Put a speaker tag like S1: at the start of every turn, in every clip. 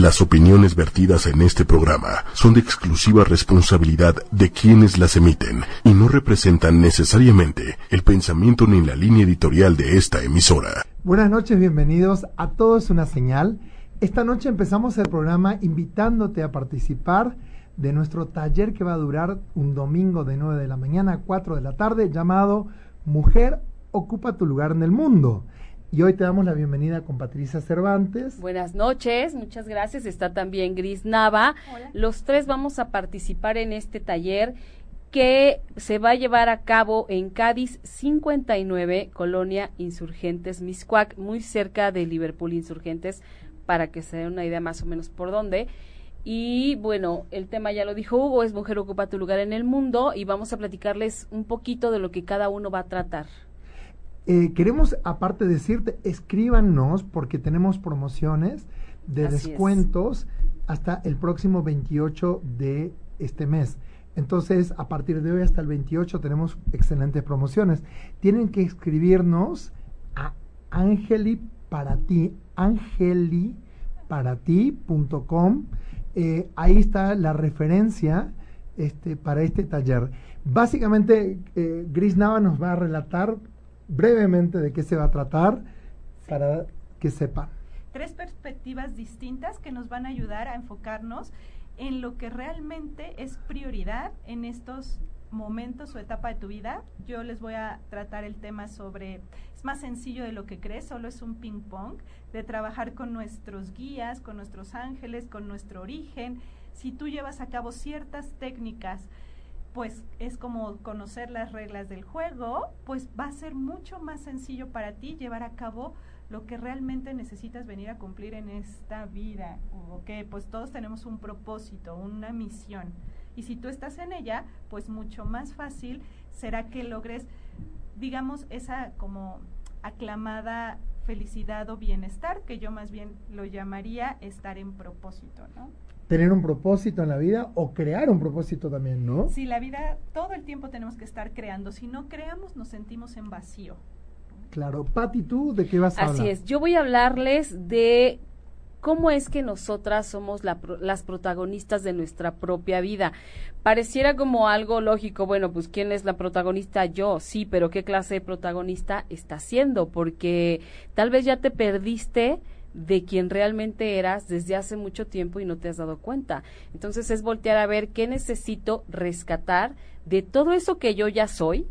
S1: Las opiniones vertidas en este programa son de exclusiva responsabilidad de quienes las emiten y no representan necesariamente el pensamiento ni la línea editorial de esta emisora.
S2: Buenas noches, bienvenidos a Todos una señal. Esta noche empezamos el programa invitándote a participar de nuestro taller que va a durar un domingo de 9 de la mañana a 4 de la tarde llamado Mujer ocupa tu lugar en el mundo. Y hoy te damos la bienvenida con Patricia Cervantes.
S3: Buenas noches, muchas gracias. Está también Gris Nava. Los tres vamos a participar en este taller que se va a llevar a cabo en Cádiz 59, Colonia Insurgentes Miscuac, muy cerca de Liverpool Insurgentes, para que se den una idea más o menos por dónde. Y bueno, el tema ya lo dijo Hugo, es Mujer ocupa tu lugar en el mundo y vamos a platicarles un poquito de lo que cada uno va a tratar.
S2: Eh, queremos, aparte decirte, escríbanos porque tenemos promociones de descuentos hasta el próximo 28 de este mes. Entonces, a partir de hoy hasta el 28 tenemos excelentes promociones. Tienen que escribirnos a Angeli para ti, angeliparati.com. Eh, ahí está la referencia este, para este taller. Básicamente, eh, Gris Nava nos va a relatar brevemente de qué se va a tratar para que sepan.
S4: Tres perspectivas distintas que nos van a ayudar a enfocarnos en lo que realmente es prioridad en estos momentos o etapa de tu vida. Yo les voy a tratar el tema sobre, es más sencillo de lo que crees, solo es un ping pong, de trabajar con nuestros guías, con nuestros ángeles, con nuestro origen. Si tú llevas a cabo ciertas técnicas, pues es como conocer las reglas del juego, pues va a ser mucho más sencillo para ti llevar a cabo lo que realmente necesitas venir a cumplir en esta vida. Ok, pues todos tenemos un propósito, una misión. Y si tú estás en ella, pues mucho más fácil será que logres, digamos, esa como aclamada felicidad o bienestar, que yo más bien lo llamaría estar en propósito, ¿no?
S2: Tener un propósito en la vida o crear un propósito también, ¿no?
S4: Sí, la vida todo el tiempo tenemos que estar creando. Si no creamos, nos sentimos en vacío.
S2: Claro. Pati, ¿tú de qué vas a
S3: hablar? Así es. Yo voy a hablarles de cómo es que nosotras somos las protagonistas de nuestra propia vida. Pareciera como algo lógico, bueno, pues ¿quién es la protagonista? Yo, sí, pero ¿qué clase de protagonista está siendo? Porque tal vez ya te perdiste de quien realmente eras desde hace mucho tiempo y no te has dado cuenta. Entonces es voltear a ver qué necesito rescatar de todo eso que yo ya soy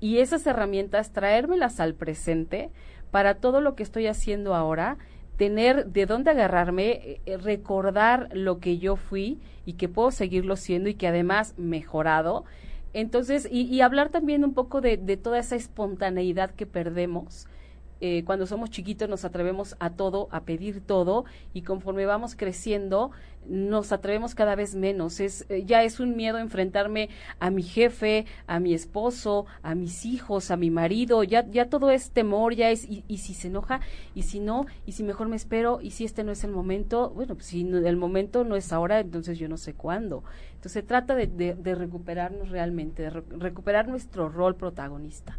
S3: y esas herramientas traérmelas al presente para todo lo que estoy haciendo ahora, tener de dónde agarrarme, eh, recordar lo que yo fui y que puedo seguirlo siendo y que además mejorado. Entonces, y, y hablar también un poco de, de toda esa espontaneidad que perdemos eh, cuando somos chiquitos nos atrevemos a todo, a pedir todo, y conforme vamos creciendo nos atrevemos cada vez menos. Es, eh, ya es un miedo enfrentarme a mi jefe, a mi esposo, a mis hijos, a mi marido, ya, ya todo es temor, ya es, y, si se enoja, y si no, y si mejor me espero, y si este no es el momento, bueno, pues si el momento no es ahora, entonces yo no sé cuándo. Entonces se trata de, de recuperarnos realmente, de recuperar nuestro rol protagonista.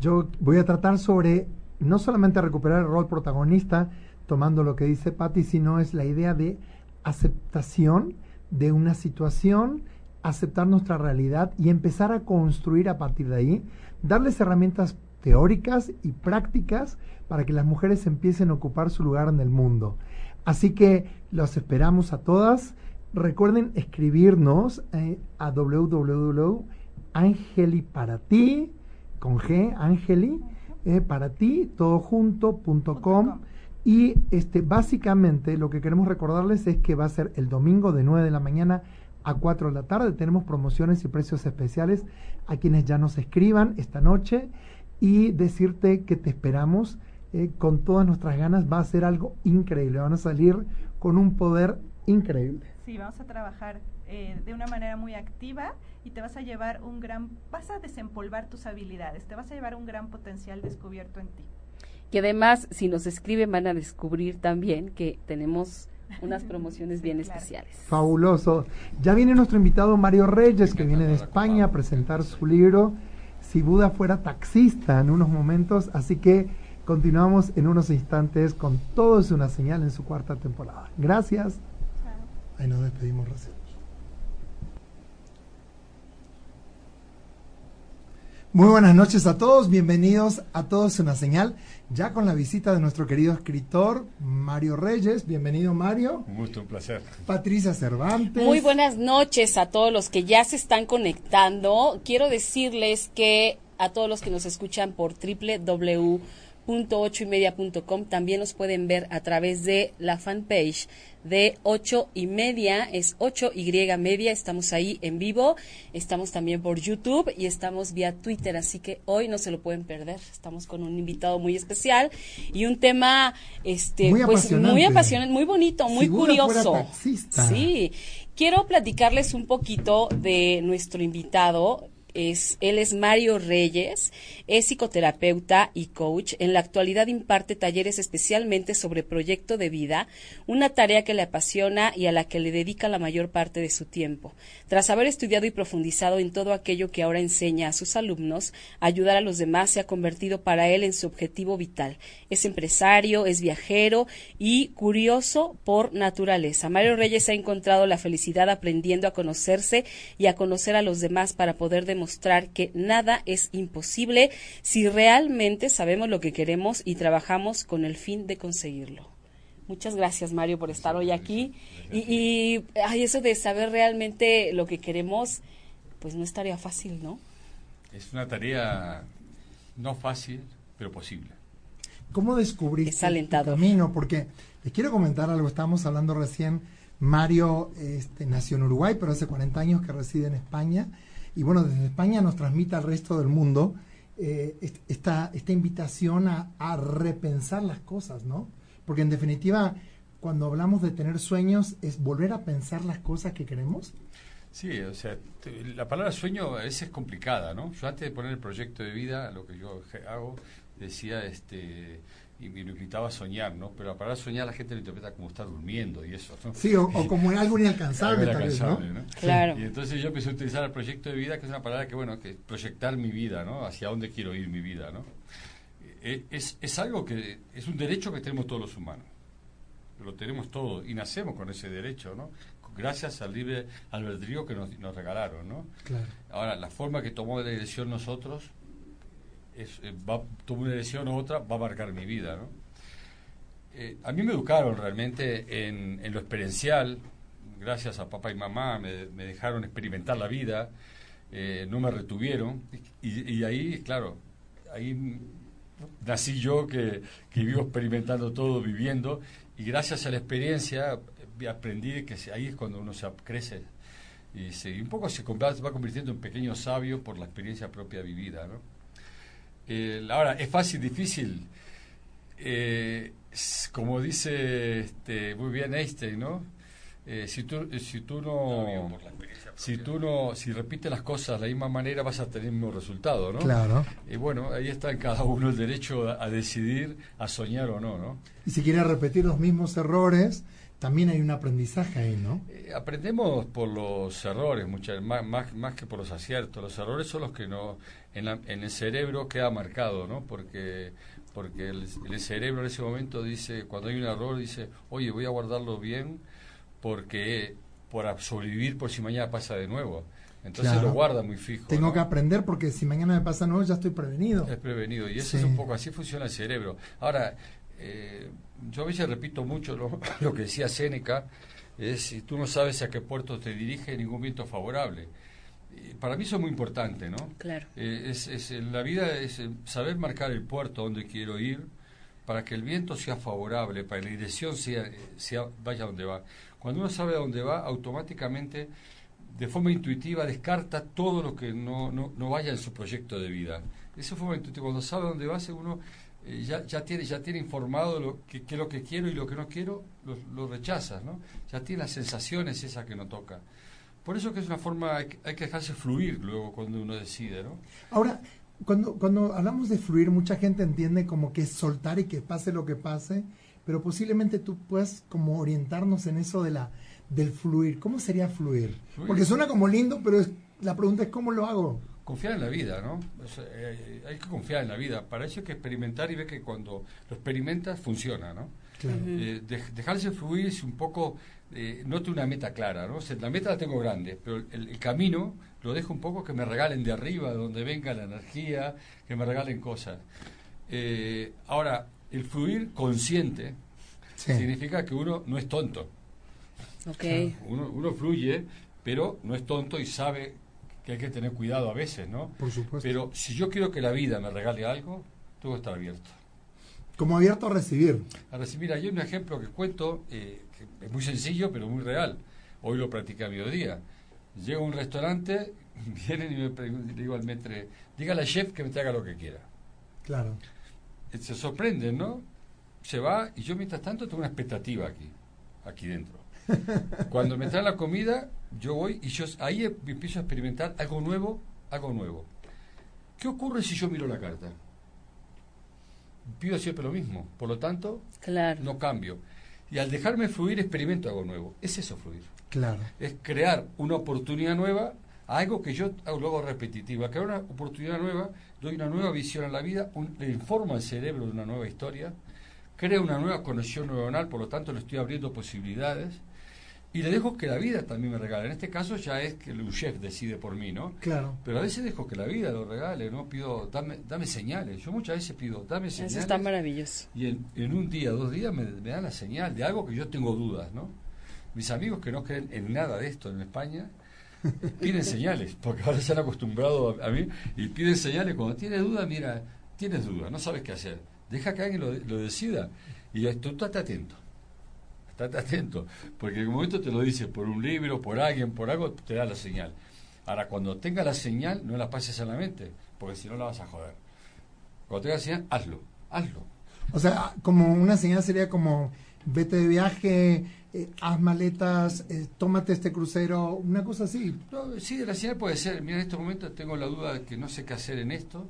S2: Yo voy a tratar sobre no solamente recuperar el rol protagonista, tomando lo que dice Patti, sino es la idea de aceptación de una situación, aceptar nuestra realidad y empezar a construir a partir de ahí, darles herramientas teóricas y prácticas para que las mujeres empiecen a ocupar su lugar en el mundo. Así que los esperamos a todas. Recuerden escribirnos eh, a www.angeliparati con G, Angeli, eh, para ti, todojunto.com. Y este, básicamente lo que queremos recordarles es que va a ser el domingo de 9 de la mañana a 4 de la tarde. Tenemos promociones y precios especiales a quienes ya nos escriban esta noche y decirte que te esperamos eh, con todas nuestras ganas. Va a ser algo increíble. Van a salir con un poder increíble.
S4: Sí, vamos a trabajar eh, de una manera muy activa y te vas a llevar un gran, vas a desempolvar tus habilidades, te vas a llevar un gran potencial descubierto en ti.
S3: Y además, si nos escriben, van a descubrir también que tenemos unas promociones bien especiales.
S2: Fabuloso. Ya viene nuestro invitado Mario Reyes, que viene de España a presentar su libro Si Buda fuera taxista en unos momentos, así que Continuamos en unos instantes con Todo es una señal en su cuarta temporada. Gracias. Ahí nos despedimos recién. Muy buenas noches a todos, bienvenidos a Todos una señal, ya con la visita de nuestro querido escritor Mario Reyes. Bienvenido Mario.
S5: Un gusto, un placer.
S2: Patricia Cervantes.
S3: Muy buenas noches a todos los que ya se están conectando. Quiero decirles que a todos los que nos escuchan por www ocho y media.com. También nos pueden ver a través de la fanpage de ocho y media, es ocho y media. Estamos ahí en vivo. Estamos también por YouTube y estamos vía Twitter. Así que hoy no se lo pueden perder. Estamos con un invitado muy especial y un tema, este,
S2: muy
S3: pues
S2: apasionante.
S3: muy apasionante, muy bonito, muy curioso.
S2: fuera taxista.
S3: Sí. Quiero platicarles un poquito de nuestro invitado es, él es Mario Reyes, es psicoterapeuta y coach. En la actualidad imparte talleres especialmente sobre proyecto de vida, una tarea que le apasiona y a la que le dedica la mayor parte de su tiempo. Tras haber estudiado y profundizado en todo aquello que ahora enseña a sus alumnos, ayudar a los demás se ha convertido para él en su objetivo vital. Es empresario, es viajero y curioso por naturaleza. Mario Reyes ha encontrado la felicidad aprendiendo a conocerse y a conocer a los demás para poder que nada es imposible si realmente sabemos lo que queremos y trabajamos con el fin de conseguirlo. Muchas gracias, Mario, por estar hoy aquí. Y, y ay, eso de saber realmente lo que queremos, pues no estaría fácil, ¿no?
S5: Es una tarea no fácil, pero posible.
S2: ¿Cómo descubriste
S3: Es
S2: tu camino? Porque les quiero comentar algo, estábamos hablando recién, Mario este, nació en Uruguay, pero hace 40 años que reside en España, y bueno, desde España nos transmite al resto del mundo eh, est- esta, esta invitación a, repensar las cosas, ¿no? Porque en definitiva, cuando hablamos de tener sueños, es volver a pensar las cosas que queremos.
S5: Sí, o sea, la palabra sueño a veces es complicada, ¿no? Yo antes de poner el proyecto de vida, lo que yo hago, decía, este, y me lo invitaba a soñar, ¿no? Pero la palabra soñar la gente lo interpreta como estar durmiendo y eso, ¿no?
S2: Sí, o, o como algo inalcanzable,
S5: Algo
S2: tal vez, ¿no?
S5: inalcanzable, ¿no?
S3: Claro.
S5: Y entonces yo empecé a utilizar el proyecto de vida, que es una palabra que, bueno, que es proyectar mi vida, ¿no? Hacia dónde quiero ir mi vida, ¿no? Eh, Es, es algo que es un derecho que tenemos todos los humanos. Lo tenemos todos y nacemos con ese derecho, ¿no? Gracias al libre albedrío que nos, nos regalaron, ¿no?
S2: Claro.
S5: Ahora, la forma que tomó la elección nosotros, es, eh, va, tomó una elección u otra, va a marcar mi vida, ¿no? Eh, a mí me educaron realmente en, en lo experiencial, gracias a papá y mamá, me, me dejaron experimentar la vida, eh, no me retuvieron, y, y ahí, claro, ahí nací yo que, que vivo experimentando todo, viviendo, y gracias a la experiencia eh, aprendí que ahí es cuando uno se crece y, un poco se va convirtiendo en pequeño sabio por la experiencia propia vivida. ¿no? Eh, ahora, ¿es fácil, difícil? Eh, s- como dice este, muy bien Einstein, ¿no? Eh, si tú, eh, si tú no, si tú no, si repites las cosas de la misma manera vas a tener el mismo resultado, ¿no?
S2: Claro.
S5: Y bueno, ahí está en cada uno el derecho a, a decidir, a soñar o no, ¿no?
S2: Y si quiere repetir los mismos errores, también hay un aprendizaje ahí, ¿no?
S5: Eh, aprendemos por los errores, muchas, más, más, más que por los aciertos. Los errores son los que no, en, la- en el cerebro queda marcado, ¿no? Porque, porque el, el cerebro en ese momento dice, cuando hay un error, dice, oye, voy a guardarlo bien porque por sobrevivir por si mañana pasa de nuevo. Entonces
S2: Claro.
S5: lo guarda muy fijo.
S2: Tengo
S5: ¿no?
S2: que aprender porque si mañana me pasa nuevo ya estoy prevenido.
S5: Es prevenido. Y eso
S2: Sí.
S5: es un poco así funciona el cerebro. Ahora, eh, yo a veces repito mucho lo, lo que decía Séneca, es si tú no sabes a qué puerto te dirige, ningún viento favorable. Y para mí eso es muy importante, ¿no?
S3: Claro.
S5: Eh, es, es, en la vida es eh, saber marcar el puerto donde quiero ir para que el viento sea favorable, para que la dirección sea, eh, sea vaya donde va. Cuando uno sabe a dónde va, automáticamente, de forma intuitiva, descarta todo lo que no, no, no vaya en su proyecto de vida. Esa forma intuitiva, cuando sabe a dónde va, uno eh, ya, ya, tiene, ya tiene informado lo que, qué es lo que quiero y lo que no quiero, lo, lo rechazas, ¿no? Ya tiene las sensaciones esas que no toca. Por eso que es una forma, hay que, hay que dejarse fluir luego cuando uno decide, ¿no?
S2: Ahora, cuando, cuando hablamos de fluir, mucha gente entiende como que es soltar y que pase lo que pase, pero posiblemente tú puedas como orientarnos en eso de la del fluir. ¿Cómo sería fluir?
S5: Fluir.
S2: Porque suena como lindo, pero es, la pregunta es ¿cómo lo hago?
S5: Confiar en la vida, ¿no? Eh, hay que confiar en la vida. Para eso hay que experimentar y ver que cuando lo experimentas funciona, ¿no? Eh, dejarse fluir es un poco, eh, no tengo una meta clara, ¿no? la meta la tengo grande, pero el, camino lo dejo un poco que me regalen de arriba, donde venga la energía, que me regalen cosas. ahora, el fluir consciente significa que uno no es tonto.
S3: Okay.
S5: Uno, uno fluye, pero no es tonto y sabe que hay que tener cuidado a veces, ¿no?
S2: Por supuesto.
S5: Pero si yo quiero que la vida me regale algo, tengo que estar abierto.
S2: Como abierto a recibir.
S5: A recibir. Hay un ejemplo que cuento, eh, que es muy sencillo, pero muy real. Hoy lo practiqué a mediodía. Llego a un restaurante, vienen y me digo al metre, dígale al chef que me traiga lo que quiera.
S2: Claro.
S5: Eh, se sorprenden, ¿no? Se va y yo mientras tanto tengo una expectativa aquí, aquí dentro. Cuando me traen la comida, yo voy y yo ahí empiezo a experimentar algo nuevo, algo nuevo. ¿Qué ocurre si yo miro la carta? Pido siempre lo mismo, por lo tanto,
S3: claro.
S5: no cambio. Y al dejarme fluir, experimento algo nuevo. Es eso fluir.
S2: Claro.
S5: Es crear una oportunidad nueva, algo que yo hago luego repetitiva. Crear una oportunidad nueva, doy una nueva visión a la vida, le informo al cerebro de una nueva historia, creo una nueva conexión neuronal, por lo tanto le estoy abriendo posibilidades y le dejo que la vida también me regale. En este caso ya es que el chef decide por mí, ¿no?
S2: Claro.
S5: Pero a veces dejo que la vida lo regale, ¿no? Pido, dame, dame señales. Yo muchas veces pido, dame señales.
S3: Eso está maravilloso.
S5: Y en, un día, dos días me, dan la señal de algo que yo tengo dudas, ¿no? Mis amigos que no creen en nada de esto en España, piden señales, porque ahora se han acostumbrado a, mí, y piden señales. Cuando tienes duda, mira, tienes duda, no sabes qué hacer. Deja que alguien lo, lo decida. Y tú estate atento estate atento, porque en un momento te lo dice por un libro, por alguien, por algo, te da la señal. Ahora, cuando tenga la señal, no la pases a la mente, porque si no la vas a joder. Cuando tenga la señal, hazlo, hazlo.
S2: O sea, como una señal sería como, vete de viaje, eh, haz maletas, eh, tómate este crucero, una cosa así.
S5: No, sí, la señal puede ser, mira, en este momento tengo la duda de que no sé qué hacer en esto,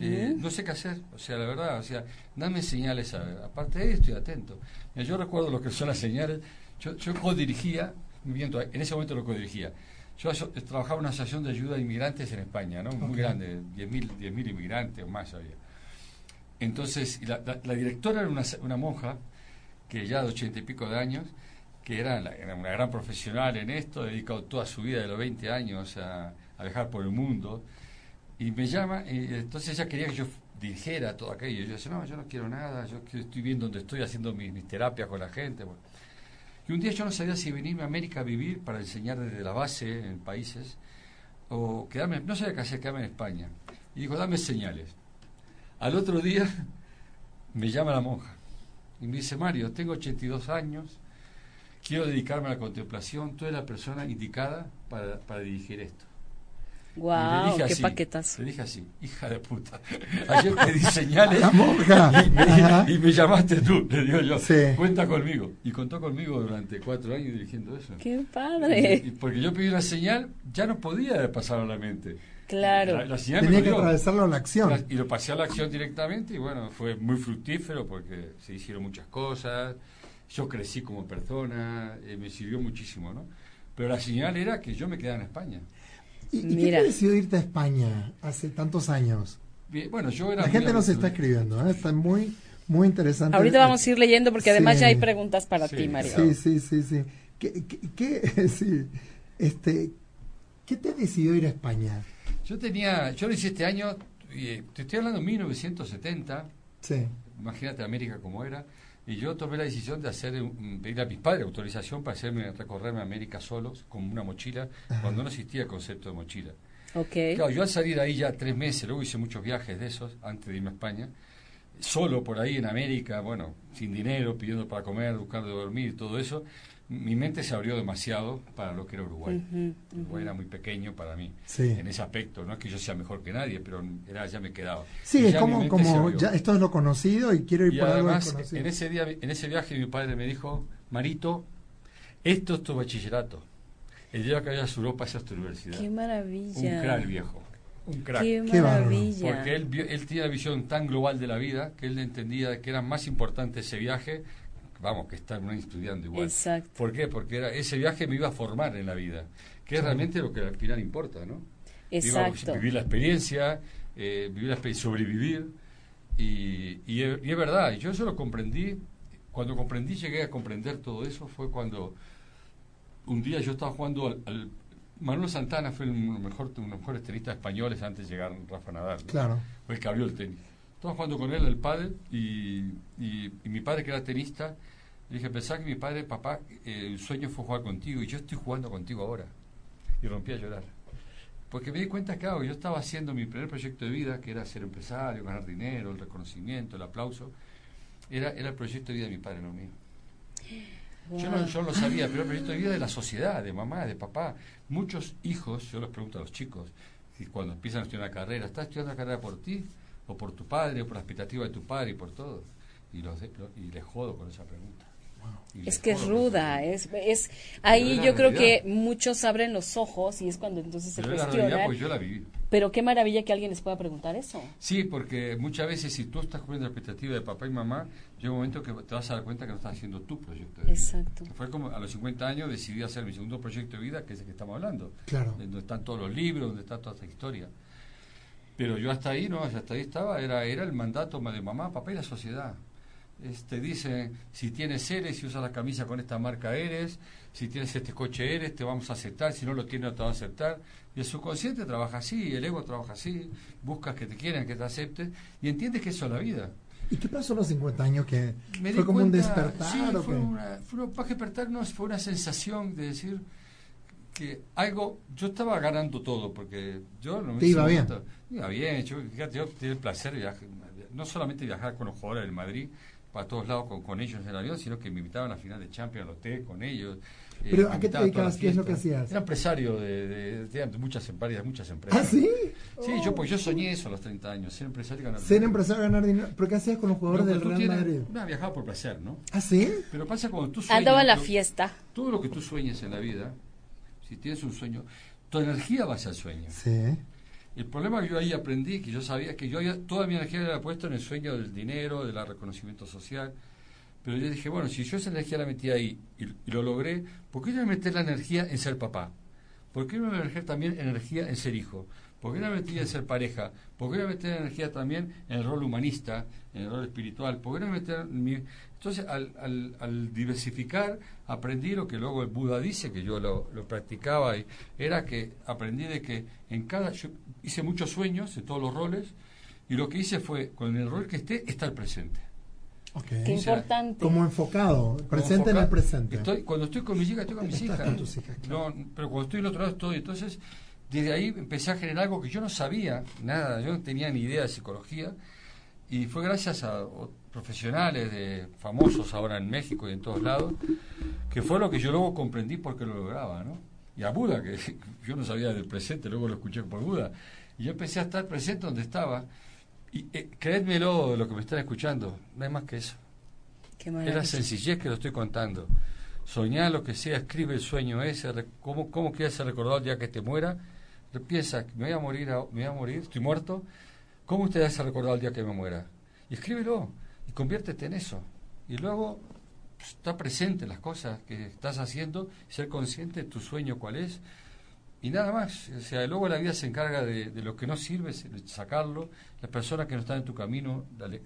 S5: eh, no sé qué hacer, o sea, la verdad, o sea, dame señales, aparte de esto, estoy atento. yo recuerdo lo que son las señales, yo, yo codirigía, en ese momento lo codirigía. Yo trabajaba en una asociación de ayuda a inmigrantes en España, ¿no? Muy grande, 10.000 mil inmigrantes o más había. Entonces, la, directora era una, una, monja, que ya de ochenta y pico de años, que era, una gran profesional en esto, dedicado toda su vida de los 20 años a, a viajar por el mundo y me llama, y entonces ella quería que yo dirigiera todo aquello. Yo decía, no, yo no quiero nada, yo estoy bien donde estoy haciendo mis, terapias con la gente. Y un día yo no sabía si venirme a América a vivir para enseñar desde la base en países o quedarme, no sabía qué hacer, quedarme en España. Y dijo, dame señales. Al otro día me llama la monja y me dice, Mario, tengo 82 años, quiero dedicarme a la contemplación, tú eres la persona indicada para dirigir esto.
S3: Wow, qué paquetas.
S5: Le dije así, hija de puta. Ayer te di señales
S2: y,
S5: me, llamaste tú, le digo yo. Cuenta conmigo. Y contó conmigo durante cuatro años dirigiendo eso.
S3: Qué padre.
S5: Y, porque yo pedí una señal, ya no podía pasar a la mente.
S3: Claro.
S2: La, Tenía que atravesarlo a la acción.
S5: y lo pasé a la acción directamente y bueno, fue muy fructífero porque se hicieron muchas cosas. Yo crecí como persona, eh, me sirvió muchísimo, ¿no? Pero la señal era que yo me quedara en España.
S2: ¿Y, qué te decidió irte a España hace tantos años?
S5: bueno, yo era
S2: La gente nos está escribiendo, ¿eh? está muy, muy interesante.
S3: Ahorita vamos a ir leyendo porque además ya hay preguntas para ti, Mario.
S2: Sí, sí, sí, sí. ¿Qué, qué, sí. Este, ¿Qué te decidió ir a España?
S5: Yo tenía, yo lo hice este año, eh, te estoy hablando de 1970.
S2: Sí.
S5: Imagínate América como era. Y yo tomé la decisión de hacer pedir a mis padres autorización para hacerme recorrerme América solos, con una mochila, cuando no existía el concepto de mochila.
S3: Okay.
S5: Claro, yo al salir ahí ya tres meses, luego hice muchos viajes de esos, antes de irme a España, solo por ahí en América, bueno, sin dinero, pidiendo para comer, buscando dormir, todo eso, mi mente se abrió demasiado para lo que era Uruguay. Uruguay era muy pequeño para mí en ese aspecto. No es que yo sea mejor que nadie, pero era, ya me quedaba.
S2: Sí, es como, como ya esto es lo conocido y quiero ir por
S5: además,
S2: algo
S5: En ese, día, en ese viaje mi padre me dijo, Marito, esto es tu bachillerato. El día que vayas a Europa, esa es tu universidad.
S3: Qué maravilla.
S5: Un crack viejo. Un crack.
S3: Qué maravilla.
S5: Porque él, él tiene la visión tan global de la vida que él entendía que era más importante ese viaje vamos, que estar estudiando igual.
S3: Exacto.
S5: ¿Por qué? Porque era, ese viaje me iba a formar en la vida, que es realmente lo que al final importa, ¿no?
S3: Exacto.
S5: vivir la experiencia, eh, vivir la experiencia, sobrevivir. Y, y, es- y es verdad, yo eso lo comprendí. Cuando comprendí, llegué a comprender todo eso, fue cuando un día yo estaba jugando al. al- Manuel Santana fue uno de los mejores tenistas españoles antes de llegar Rafa Nadal. ¿no?
S2: Claro.
S5: fue el que abrió el tenis. Estaba jugando con él al pádel y, mi padre que era tenista, le dije, pensá que mi padre, papá, eh, el sueño fue jugar contigo y yo estoy jugando contigo ahora. Y rompí a llorar. Porque me di cuenta que claro, yo estaba haciendo mi primer proyecto de vida, que era ser empresario, ganar dinero, el reconocimiento, el aplauso. Era, era el proyecto de vida de mi padre, no mío. Yo no, yo lo sabía, pero el proyecto de vida de la sociedad, de mamá, de papá. Muchos hijos, yo les pregunto a los chicos, si cuando empiezan a estudiar una carrera, ¿estás estudiando la carrera por ti? ¿O por tu padre? ¿O por la expectativa de tu padre? Y por todo. Y, los de- lo- y les jodo con esa pregunta. Y
S3: Es que es ruda, es, es ahí yo creo que muchos abren los ojos y es cuando entonces se
S5: Pero es la realidad
S3: cuestionan.
S5: porque yo la viví.
S3: Pero qué maravilla que alguien les pueda preguntar eso.
S5: Sí, porque muchas veces si tú estás cumpliendo la expectativa de papá y mamá, llega un momento que te vas a dar cuenta que no estás haciendo tu proyecto de vida.
S3: Exacto.
S5: Fue como a los 50 años decidí hacer mi segundo proyecto de vida, que es el que estamos hablando.
S2: Claro.
S5: donde están todos los libros, donde está toda esta historia. Pero yo hasta ahí, no, hasta ahí estaba, era, era el mandato de mamá, papá y la sociedad. Este, dice, si tienes eres, si usas la camisa con esta marca eres, si tienes este coche eres, te vamos a aceptar, si no lo tienes no te va a aceptar. Y el subconsciente trabaja así, el ego trabaja así, buscas que te quieran, que te acepten, y entiendes que eso es la vida.
S2: ¿Y qué pasó a los 50 años que fue como un
S5: cuenta-
S2: despertar
S5: sí, fue una, fue una, más que despertar, no, fue una sensación de decir que algo, yo estaba ganando todo, porque yo no
S2: Te iba bien.
S5: Iba bien, yo, fíjate, yo tenía el placer de viajar, no solamente viajar con los jugadores del Madrid, para todos lados con, con ellos en el avión, sino que me invitaban a la final de Champions al hotel con ellos. eh,
S2: Pero,
S5: me
S2: ¿a qué te dedicabas? ¿Qué es lo que hacías?
S5: Era empresario de, de, de- de muchas empresas, muchas empresas.
S2: ¿Ah, sí?
S5: Sí, yo, pues yo soñé eso a los 30 años, ser empresario y ganar
S2: Ser
S5: dinero.
S2: empresario, ganar dinero. ¿Pero qué hacías con los jugadores
S5: No,
S2: del Real
S5: tienes-
S2: Madrid?
S5: No, viajaba por placer, ¿no?
S2: ¿Ah, sí?
S5: Pero pasa cuando tú sueñas.
S3: Andaba en la fiesta.
S5: Todo lo que tú sueñes en la vida, si tienes un sueño, tu energía va hacia el sueño.
S2: Sí.
S5: El problema que yo ahí aprendí, que yo sabía que yo había, toda mi energía la había puesto en el sueño del dinero, del reconocimiento social. Pero yo dije, bueno, si yo esa energía la metí ahí y, y lo logré, ¿por qué no meter la energía en ser papá? ¿Por qué no meter también energía en ser hijo? ¿Por qué no meter en ser pareja? ¿Por qué no meter energía también en el rol humanista, en el rol espiritual? ¿Por qué no meter mi... Entonces, al, al, al diversificar, aprendí lo que luego el Buda dice, que yo lo, lo practicaba, y era que aprendí de que en cada... Yo hice muchos sueños de todos los roles, y lo que hice fue, con el rol que esté, estar presente.
S2: Ok.
S3: Qué
S5: O sea,
S3: importante.
S2: Como enfocado,
S5: Como
S2: presente en el presente.
S5: Estoy, cuando estoy con mis hijas, estoy con mis hijas.
S2: con tus hijas, claro.
S5: No, pero cuando estoy del otro lado estoy. Entonces, desde ahí empecé a generar algo que yo no sabía, nada, yo no tenía ni idea de psicología. Y fue gracias a profesionales de famosos ahora en México y en todos lados, que fue lo que yo luego comprendí porque lo lograba, ¿no? Y a Buda, que yo no sabía del presente, luego lo escuché por Buda. Y yo empecé a estar presente donde estaba. Y eh, créedmelo, lo que me están escuchando, no hay más que eso.
S3: Qué
S5: Es la sencillez que lo estoy contando. Soñar lo que sea, escribe el sueño ese, cómo, cómo quieres ser recordado el día que te muera. Piensa, me voy a morir, me voy a morir, estoy muerto. ¿Cómo a ser recordado el día que me muera? Y escríbelo y conviértete en eso. Y luego pues, está presente en las cosas que estás haciendo, ser consciente de tu sueño cuál es. Y nada más, o sea, luego la vida se encarga de, de lo que no sirve, sacarlo. Las personas que no están en tu camino, dale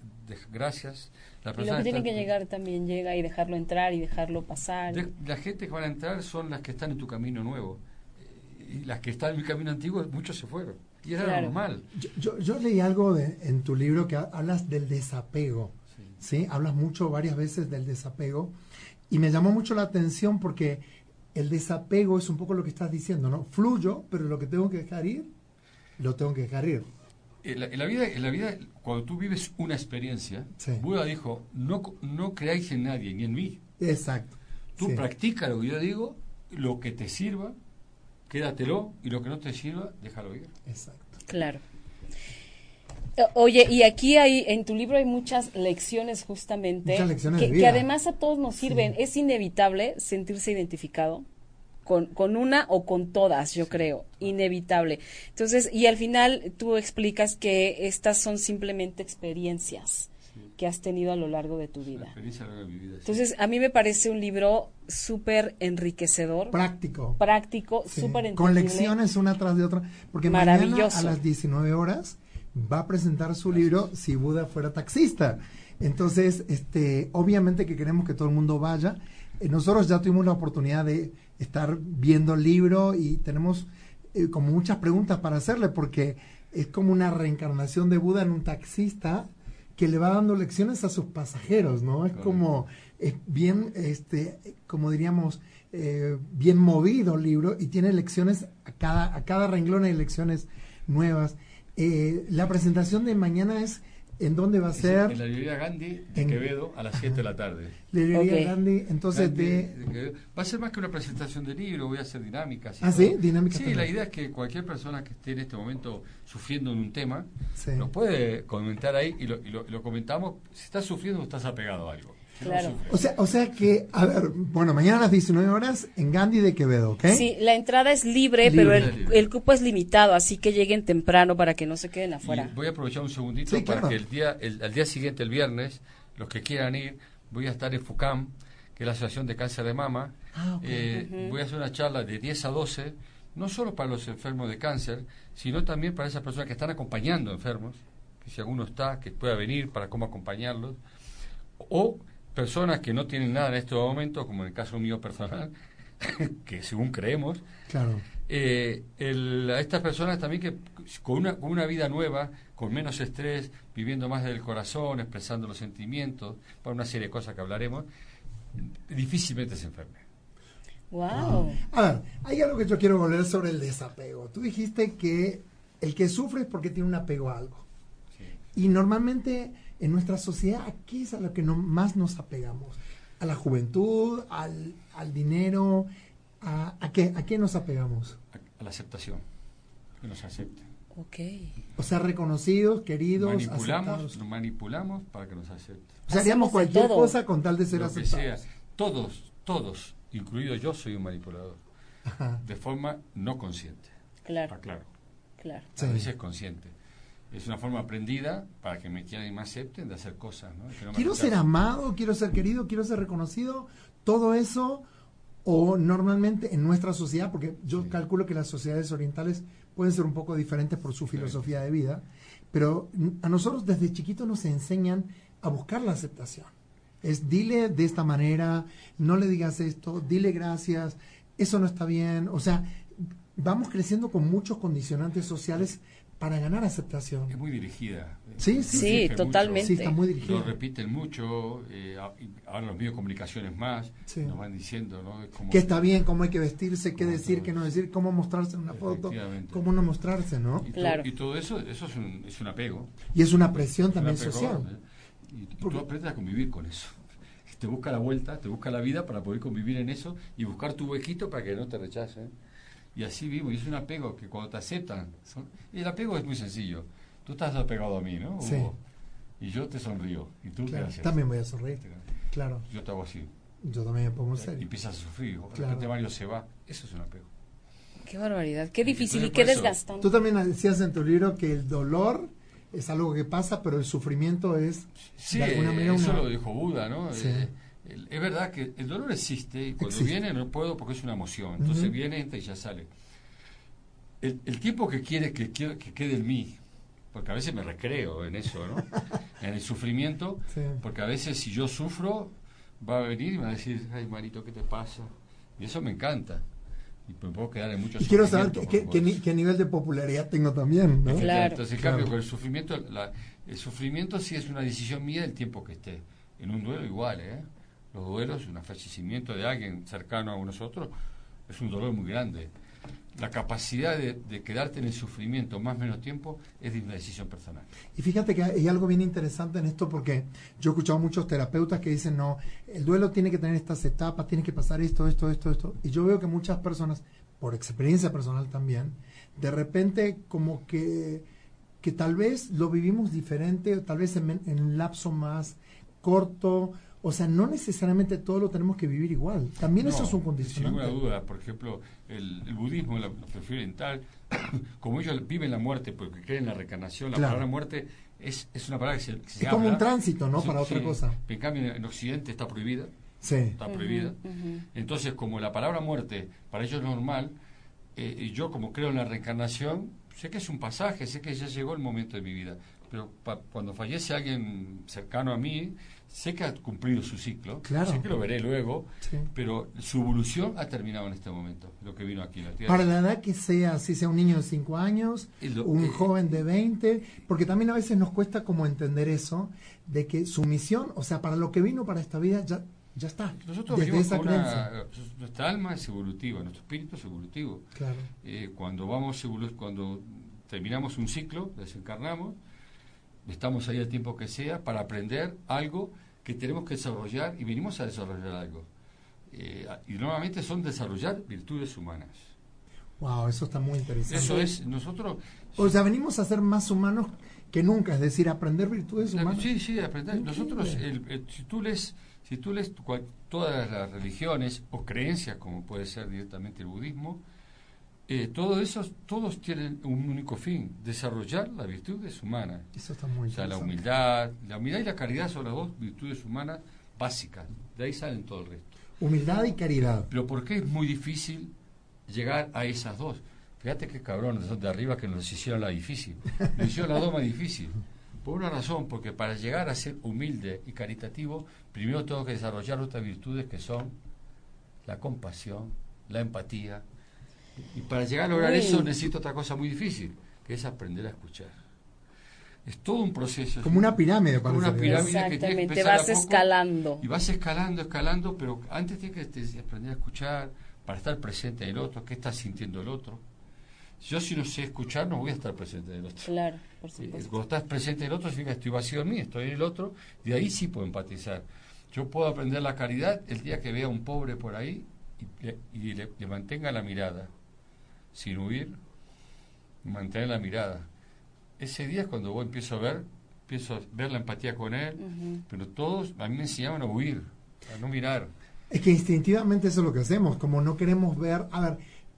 S5: gracias. Las
S3: Y lo que tiene que llegar también llega y dejarlo entrar y dejarlo pasar.
S5: de- la gente que van a entrar son las que están en tu camino nuevo. Eh, Y las que están en mi camino antiguo, muchos se fueron. Y era
S3: Claro.
S5: normal.
S2: Yo, yo, yo leí algo de, en tu libro que ha- hablas del desapego. ¿sí? Hablas mucho, varias veces del desapego. Y me llamó mucho la atención porque el desapego es un poco lo que estás diciendo, ¿no? Fluyo, pero lo que tengo que dejar ir, lo tengo que dejar ir.
S5: En la, en la vida, en la vida, cuando tú vives una experiencia,
S2: Sí.
S5: Buda dijo, no, no creáis en nadie, ni en mí.
S2: Exacto.
S5: Tú
S2: Sí.
S5: practica lo que yo digo, lo que te sirva, quédatelo, y lo que no te sirva, déjalo ir.
S2: Exacto.
S3: Claro. Oye, y aquí hay, en tu libro hay muchas lecciones justamente,
S2: Muchas lecciones
S3: que,
S2: de
S3: que
S2: vida.
S3: además a todos nos sirven.
S2: Sí.
S3: Es inevitable sentirse identificado con, con una o con todas, yo creo, inevitable. Entonces, y al final tú explicas que estas son simplemente experiencias, que has tenido a lo largo de tu vida.
S5: experiencia larga de mi vida, sí.
S3: Entonces, a mí me parece un libro súper enriquecedor,
S2: Práctico.
S3: práctico,
S2: Sí,
S3: súper
S2: Con
S3: entendible.
S2: lecciones una tras de otra. Porque mañana
S3: Maravilloso.
S2: a las 19 horas va a presentar su libro Si Buda fuera taxista. Entonces, este, obviamente que queremos que todo el mundo vaya. Eh, nosotros ya tuvimos la oportunidad de estar viendo el libro y tenemos eh, como muchas preguntas para hacerle porque es como una reencarnación de Buda en un taxista que le va dando lecciones a sus pasajeros, ¿no? Es como es bien, este, como diríamos, eh, bien movido el libro y tiene lecciones a cada, a cada renglón hay lecciones nuevas. Eh, la presentación de mañana es en dónde va a ser
S5: En la librería Gandhi de
S2: En-
S5: Quevedo a las 7 de la tarde.
S2: librería. Gandhi, entonces
S5: Gandhi
S2: de.
S5: Va a ser más que una presentación de libro, voy a hacer dinámicas.
S2: ¿Ah,
S5: todo.
S2: sí? Dinámicas
S5: Sí,
S2: también.
S5: la idea es que cualquier persona que esté en este momento sufriendo en un tema,
S2: sí.
S5: lo puede comentar ahí y lo, y lo- y lo comentamos si estás sufriendo o estás apegado a algo.
S3: Claro.
S2: O sea, o sea que, a ver, bueno, mañana a las 19 horas en Gandhi de Quevedo, ¿ok?
S3: Sí, la entrada es libre,
S2: Libre.
S3: pero el, el cupo es limitado, así que lleguen temprano para que no se queden afuera.
S5: Y voy a aprovechar un segundito
S2: Sí,
S5: para
S2: claro.
S5: que el día, el, al día siguiente, el viernes, los que quieran ir, voy a estar en FUCAM, que es la Asociación de Cáncer de Mama.
S2: Ah.
S5: Eh. Voy a hacer una charla de 10 a 12, no solo para los enfermos de cáncer, sino también para esas personas que están acompañando enfermos, que si alguno está, que pueda venir para cómo acompañarlos, o personas que no tienen nada en este momento, como en el caso mío personal, que según creemos,
S2: Claro.
S5: eh, el- a estas personas también que con una, con una vida nueva, con menos estrés, viviendo más del corazón, expresando los sentimientos, para una serie de cosas que hablaremos, difícilmente se enferme.
S3: Wow.
S2: A ver, hay algo que yo quiero volver sobre el desapego. Tú dijiste que el que sufre es porque tiene un apego a algo. Y normalmente en nuestra sociedad, ¿a qué es a lo que no, más nos apegamos? ¿A la juventud? ¿Al, al dinero? ¿A, a qué? ¿A qué nos apegamos?
S5: A, a la aceptación, que nos acepten.
S3: Ok.
S2: O sea, reconocidos, queridos,
S5: manipulamos,
S2: aceptados.
S5: nos manipulamos para que nos acepten.
S2: O sea, haríamos cualquier
S3: todo.
S2: cosa con tal de ser
S5: Lo que sea,
S2: aceptados.
S5: todos, todos, incluido yo, soy un manipulador,
S2: Ajá.
S5: de forma no consciente.
S3: Claro,
S5: Está claro.
S3: claro.
S2: Sí.
S5: A veces consciente. Es una forma aprendida para que me quieran y me acepten de hacer cosas. ¿no? Que no
S2: Quiero ser amado, quiero ser querido, quiero ser reconocido. Todo eso, o normalmente en nuestra sociedad, porque yo
S5: Sí.
S2: calculo que las sociedades orientales pueden ser un poco diferentes por su filosofía de vida, pero a nosotros desde chiquitos nos enseñan a buscar la aceptación. Es dile de esta manera, no le digas esto, dile gracias, eso no está bien. O sea, vamos creciendo con muchos condicionantes sociales para ganar aceptación.
S5: Es muy dirigida.
S2: Sí, sí,
S3: Sí, totalmente.
S2: Sí, está muy dirigida.
S5: Lo repiten mucho, eh, ahora los medios de comunicaciones más,
S2: Sí.
S5: nos van diciendo, ¿no? Como-
S2: qué está bien, cómo hay que vestirse, qué decir,
S5: todo
S2: qué no decir, cómo mostrarse en una foto, cómo no mostrarse, ¿no?
S5: y,
S3: Claro.
S5: y todo eso, eso es un, es un apego.
S2: Y es una presión
S5: Es un
S2: también
S5: apego,
S2: social.
S5: ¿eh? Y, y
S2: Porque-
S5: tú aprendes a convivir con eso. Te busca la vuelta, te busca la vida para poder convivir en eso y buscar tu huequito para que no te rechacen. Y así vivo. Y es un apego que cuando te aceptan. son- y el apego es muy sencillo. Tú estás apegado a mí, ¿no?
S2: Sí.
S5: Hugo? Y yo te sonrío. ¿Y tú
S2: Claro,
S5: haces?
S2: también voy a sonreír. Claro,
S5: Yo te hago así.
S2: yo también me pongo en
S5: Y
S2: serio.
S5: empiezas a sufrir. De
S2: Claro.
S5: repente Mario se va. Eso es un apego.
S3: Qué barbaridad, qué difícil y qué desgastante.
S2: Tú también decías en tu libro que el dolor es algo que pasa, pero el sufrimiento es
S5: Sí,
S2: de alguna manera
S5: eso
S2: una-
S5: lo dijo Buda, ¿no?
S2: Sí.
S5: Eh, el- es verdad que el dolor existe y cuando
S2: Existe.
S5: viene no puedo porque es una emoción. Entonces viene, entra y ya sale. El, el tiempo que quiere que, quiero que quede en mí, porque a veces me recreo en eso, ¿no? en el sufrimiento,
S2: Sí.
S5: porque a veces si yo sufro, va a venir y me va a decir, ay, Marito, ¿qué te pasa? Y eso me encanta. Y me puedo quedar en muchos
S2: Y quiero saber qué, qué- qué ni- qué nivel de popularidad tengo también, ¿no?
S3: Claro.
S5: Entonces, en
S2: Claro.
S5: cambio, con el sufrimiento, la- el sufrimiento sí es una decisión mía del tiempo que esté. En un duelo igual, ¿eh? Los duelos, un fallecimiento de alguien cercano a nosotros, es un dolor muy grande. La capacidad de, de quedarte en el sufrimiento más o menos tiempo es de una decisión personal.
S2: Y fíjate que hay algo bien interesante en esto porque yo he escuchado muchos terapeutas que dicen, no, el duelo tiene que tener estas etapas, tiene que pasar esto, esto, esto, esto. Y yo veo que muchas personas, por experiencia personal también, de repente como que, que tal vez lo vivimos diferente, tal vez en un lapso más corto, o sea, no necesariamente todo lo tenemos que vivir igual. También eso es un condicionante.
S5: Sin ninguna duda. Por ejemplo, el, budismo, la, la oriental, como ellos viven la muerte porque creen en la reencarnación, la palabra muerte es, es una palabra que se,
S2: se Es como un tránsito, ¿no? Para otra cosa.
S5: En cambio, en Occidente está prohibida.
S2: Sí.
S5: Está prohibida. Entonces, como la palabra muerte para ellos es normal, eh, y yo como creo en la reencarnación, sé que es un pasaje, sé que ya llegó el momento de mi vida, pero cuando fallece alguien cercano a mí, sé que ha cumplido su ciclo, sé que lo veré luego, pero su evolución ha terminado en este momento, lo que vino aquí en la Tierra.
S2: Para la edad que sea, si sea un niño de 5 años, un eh, joven de 20, porque también a veces nos cuesta como entender eso, de que su misión, o sea, para lo que vino para esta vida, ya, ya está.
S5: Nosotros Desde esa una, nuestra alma es evolutiva, nuestro espíritu es evolutivo.
S2: Claro.
S5: Eh, cuando vamos cuando terminamos un ciclo, desencarnamos, estamos ahí el tiempo que sea para aprender algo que tenemos que desarrollar y venimos a desarrollar algo. Eh, y normalmente son desarrollar virtudes humanas.
S2: Wow, eso está muy interesante.
S5: Eso es, nosotros...
S2: O sea, venimos a ser más humanos que nunca, es decir, aprender virtudes humanas.
S5: Sí, sí, aprender. Nosotros, si tú lees, si tú lees todas las religiones o creencias, como puede ser directamente el budismo, eh, todo eso, todos tienen un único fin, desarrollar las virtudes humanas.
S2: Eso está muy
S5: O sea, la humildad, la humildad y la caridad son las dos virtudes humanas básicas. De ahí salen todo el resto.
S2: Humildad y caridad.
S5: Pero ¿por qué es muy difícil llegar a esas dos? Fíjate qué cabrones son de arriba que nos hicieron la difícil. Nos hicieron la dos más difícil. Por una razón, porque para llegar a ser humilde y caritativo, primero tengo que desarrollar otras virtudes que son la compasión, la empatía, y para llegar a lograr eso necesito otra cosa muy difícil, que es aprender a escuchar. Es todo un proceso.
S2: Como una pirámide,
S5: Como una pirámide
S3: que tienes que vas escalando.
S5: Y vas escalando, escalando, pero antes tienes que aprender a escuchar para estar presente en el otro, qué está sintiendo el otro. Yo si no sé escuchar no voy a estar presente en el otro.
S3: Claro, por supuesto.
S5: Cuando estás presente en el otro significa estoy vacío en mí, estoy en el otro, de ahí sí puedo empatizar. Yo puedo aprender la caridad el día que vea a un pobre por ahí y, le mantenga la mirada sin huir, mantener la mirada. Ese día es cuando vos empiezo a ver, empiezo a ver la empatía con él, pero todos a mí me enseñaban a huir, a no mirar.
S2: Es que instintivamente eso es lo que hacemos, como no queremos ver, a ver,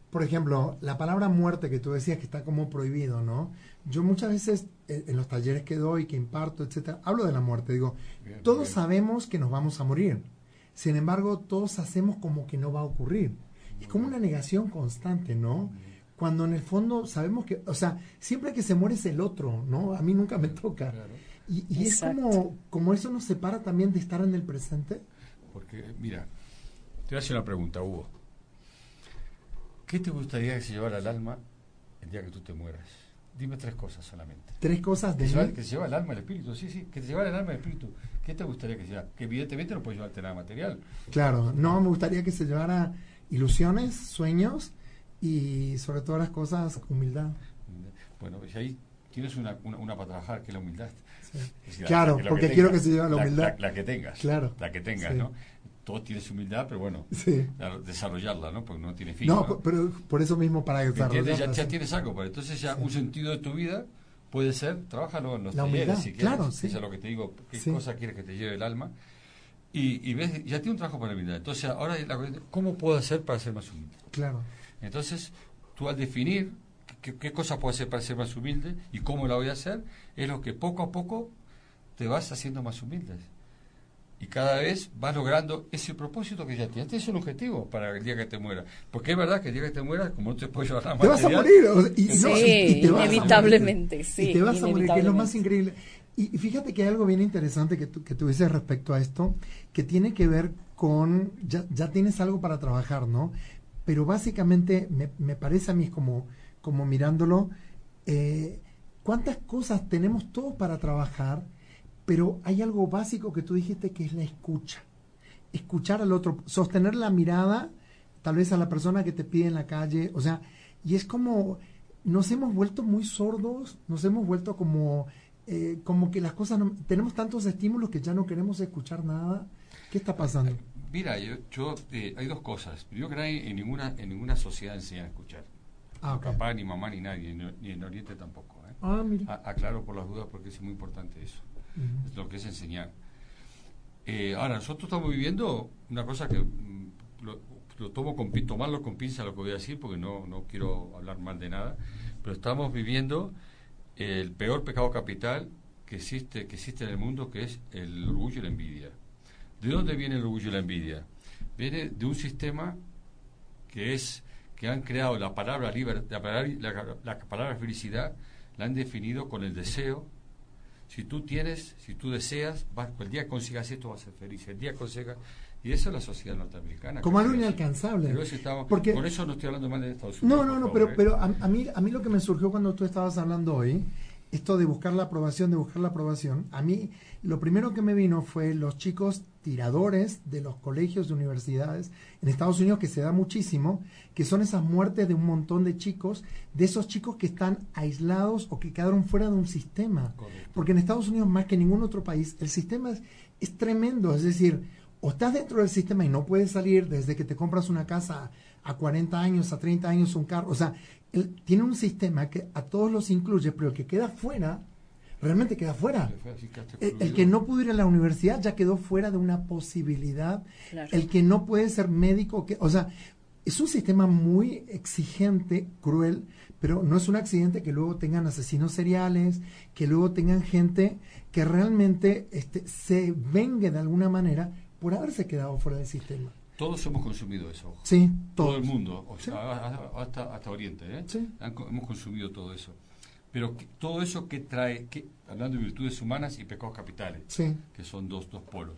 S2: por ejemplo, la palabra muerte que tú decías que está como prohibido, ¿no? Yo muchas veces eh, en los talleres que doy, que imparto, etcétera, hablo de la muerte, digo, todos sabemos que nos vamos a morir. Sin embargo, todos hacemos como que no va a ocurrir. Es como una negación constante, ¿no? Cuando en el fondo sabemos que, o sea, siempre que se muere es el otro, ¿no? A mí nunca me toca. Y, es como, como eso nos separa también de estar en el presente.
S5: Porque, mira, te voy a hacer una pregunta, Hugo. ¿Qué te gustaría que se llevara el alma el día que tú te mueras? Dime tres cosas solamente.
S2: Tres cosas de
S5: que, que se lleva el alma, el espíritu, sí, sí, que se llevara el alma, el espíritu. ¿Qué te gustaría que se llevara? Que evidentemente no puede llevarte nada material.
S2: Claro, no, me gustaría que se llevara ilusiones, sueños y sobre todas las cosas, humildad.
S5: Bueno, pues ahí tienes una, una, para trabajar, que es la humildad.
S2: claro, porque quiero que se lleve la humildad.
S5: La, que tengas.
S2: Claro.
S5: La que tengas, ¿no? Todos tienes humildad, pero bueno, desarrollarla, ¿no? Porque no tiene fin.
S2: No, pero por eso mismo para
S5: desarrollarla. Ya, ya, tienes algo, pero entonces ya un sentido de tu vida puede ser, trabajalo en los
S2: la
S5: talleres
S2: si quieres. Claro,
S5: Eso es lo que te digo, qué cosa quieres que te lleve el alma. Y, y ves, ya tiene un trabajo para la humildad. Entonces, ahora, ¿cómo puedo hacer para ser más humilde?
S2: Claro.
S5: Entonces, tú al definir qué, cosa puedo hacer para ser más humilde y cómo la voy a hacer, es lo que poco a poco te vas haciendo más humilde. Y cada vez vas logrando ese propósito que ya tienes. Este es un objetivo para el día que te muera. Porque es verdad que el día que te mueras, como no te puedes llevar nada
S2: Te vas a morir.
S3: Y, sí, inevitablemente, sí.
S2: Y te vas a morir, que es lo más increíble. Y fíjate que hay algo bien interesante que tú, que tú dices respecto a esto, que tiene que ver con, ya, ya tienes algo para trabajar, ¿no? Pero básicamente me, me parece a mí como, como mirándolo, eh, cuántas cosas tenemos todos para trabajar, pero hay algo básico que tú dijiste que es la escucha. Escuchar al otro, sostener la mirada, tal vez a la persona que te pide en la calle, o sea, y es como, nos hemos vuelto muy sordos, nos hemos vuelto como, eh, como que las cosas, no, tenemos tantos estímulos que ya no queremos escuchar nada. ¿Qué está pasando?
S5: Mira, yo, eh, hay dos cosas. Yo creo que en ninguna, en ninguna sociedad enseñan a escuchar.
S2: Ah,
S5: ni papá, ni mamá, ni nadie, ni, en Oriente tampoco. ¿eh?
S2: Ah, mira.
S5: aclaro por las dudas porque es muy importante eso. Es lo que es enseñar. Eh, ahora, nosotros estamos viviendo una cosa que mm, lo, lo tomo con, tomarlo con pinza lo que voy a decir, porque no, no quiero hablar mal de nada, pero estamos viviendo el peor pecado capital que existe, que existe en el mundo, que es el orgullo y la envidia. ¿De dónde viene el orgullo y la envidia? Viene de un sistema que es que han creado la palabra liber, la, palabra, la, palabra felicidad, la han definido con el deseo. Si tú tienes, si tú deseas, vas, el día que consigas esto vas a ser feliz. El día que consigas y eso es la sociedad norteamericana.
S2: Como algo inalcanzable.
S5: Porque, por eso no estoy hablando mal de Estados Unidos.
S2: No, no, no, pero, ¿eh? pero a, mí, a mí lo que me surgió cuando tú estabas hablando hoy, esto de buscar la aprobación, de buscar la aprobación, a mí lo primero que me vino fue los chicos tiradores de los colegios de universidades en Estados Unidos, que se da muchísimo, que son esas muertes de un montón de chicos, de esos chicos que están aislados o que quedaron fuera de un sistema. Porque en Estados Unidos, más que en ningún otro país, el sistema es, es tremendo, es decir, o estás dentro del sistema y no puedes salir desde que te compras una casa a 40 años, a 30 años, un carro. O sea, él tiene un sistema que a todos los incluye, pero el que queda fuera, realmente queda fuera. El, que no pudo ir a la universidad ya quedó fuera de una posibilidad. El que no puede ser médico, que, o sea, es un sistema muy exigente, cruel, pero no es un accidente que luego tengan asesinos seriales, que luego tengan gente que realmente este, se vengue de alguna manera por haberse quedado fuera del sistema.
S5: Todos hemos consumido eso.
S2: Sí,
S5: todo el mundo, hasta, hasta Oriente, ¿eh? hemos consumido todo eso. Pero todo eso que trae, que, hablando de virtudes humanas y pecados capitales, que son dos, dos polos,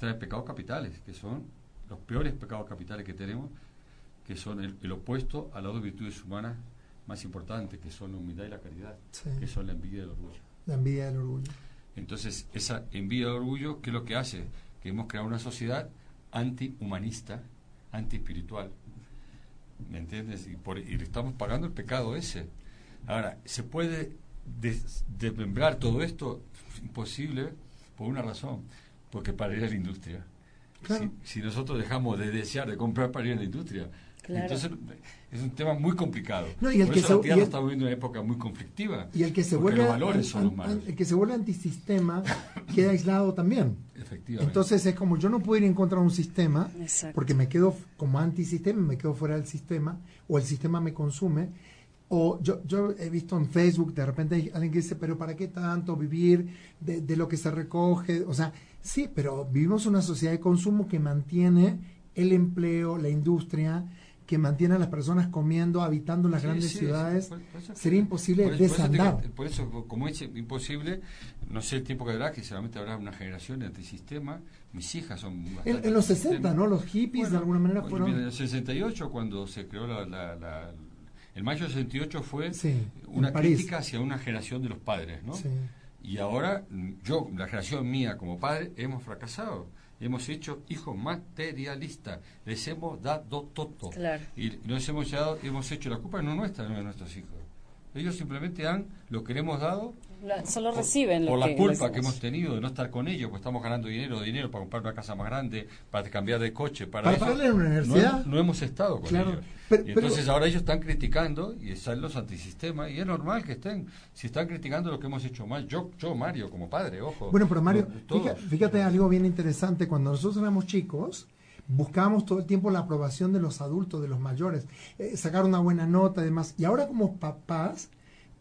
S5: trae pecados capitales, que son los peores pecados capitales que tenemos, que son el, opuesto a las dos virtudes humanas más importantes, que son la humildad y la caridad, que son la envidia y el orgullo.
S2: La envidia y el orgullo.
S5: Entonces, esa envidia y el orgullo, ¿qué es lo que hace? que hemos creado una sociedad antihumanista, antiespiritual. ¿Me entiendes? Y, por, y le estamos pagando el pecado ese. Ahora, ¿se puede desmembrar todo esto? Imposible, por una razón, porque para ir a la industria. Si, si, nosotros dejamos de desear de comprar para ir a la industria, entonces es un tema muy complicado.
S2: No, y el
S5: Por
S2: que
S5: eso
S2: se,
S5: la Tierra está viviendo una época muy conflictiva.
S2: Y el que se
S5: vuelve
S2: los
S5: valores son los malos.
S2: el que se vuelve antisistema queda aislado también.
S5: Efectivamente.
S2: Entonces es como yo no puedo ir en contra de un sistema porque me quedo como antisistema, me quedo fuera del sistema o el sistema me consume. O yo, yo he visto en Facebook, de repente hay alguien que dice, pero ¿para qué tanto vivir de, de lo que se recoge? O sea, sí, pero vivimos una sociedad de consumo que mantiene el empleo, la industria, que mantiene a las personas comiendo, habitando las grandes ciudades, sería imposible desandar.
S5: Por eso, como es imposible, no sé el tiempo que habrá, que seguramente habrá una generación de antisistema. Mis hijas son
S2: En, en los 60, ¿no? Los hippies de alguna manera fueron...
S5: En el 68, cuando se creó la... el mayo del 68 fue una crítica hacia una generación de los padres, ¿no? Y ahora, yo, la generación mía como padre, hemos fracasado hemos hecho hijos materialistas, les hemos dado todo. Y nos hemos, dado, hemos hecho la culpa no nuestra, no de nuestros hijos. Ellos simplemente han lo que le hemos dado
S3: solo reciben
S5: por, la culpa que hemos tenido de no estar con ellos, pues estamos ganando dinero, dinero para comprar una casa más grande, para cambiar de coche, para,
S2: para una universidad.
S5: No, hemos estado con ellos. y entonces ahora ellos están criticando y están los antisistemas y es normal que estén, si están criticando lo que hemos hecho mal, yo, yo Mario como padre, ojo.
S2: Bueno, pero Mario, fíjate, algo bien interesante, cuando nosotros éramos chicos, buscábamos todo el tiempo la aprobación de los adultos, de los mayores, eh, sacar una buena nota, además. Y ahora como papás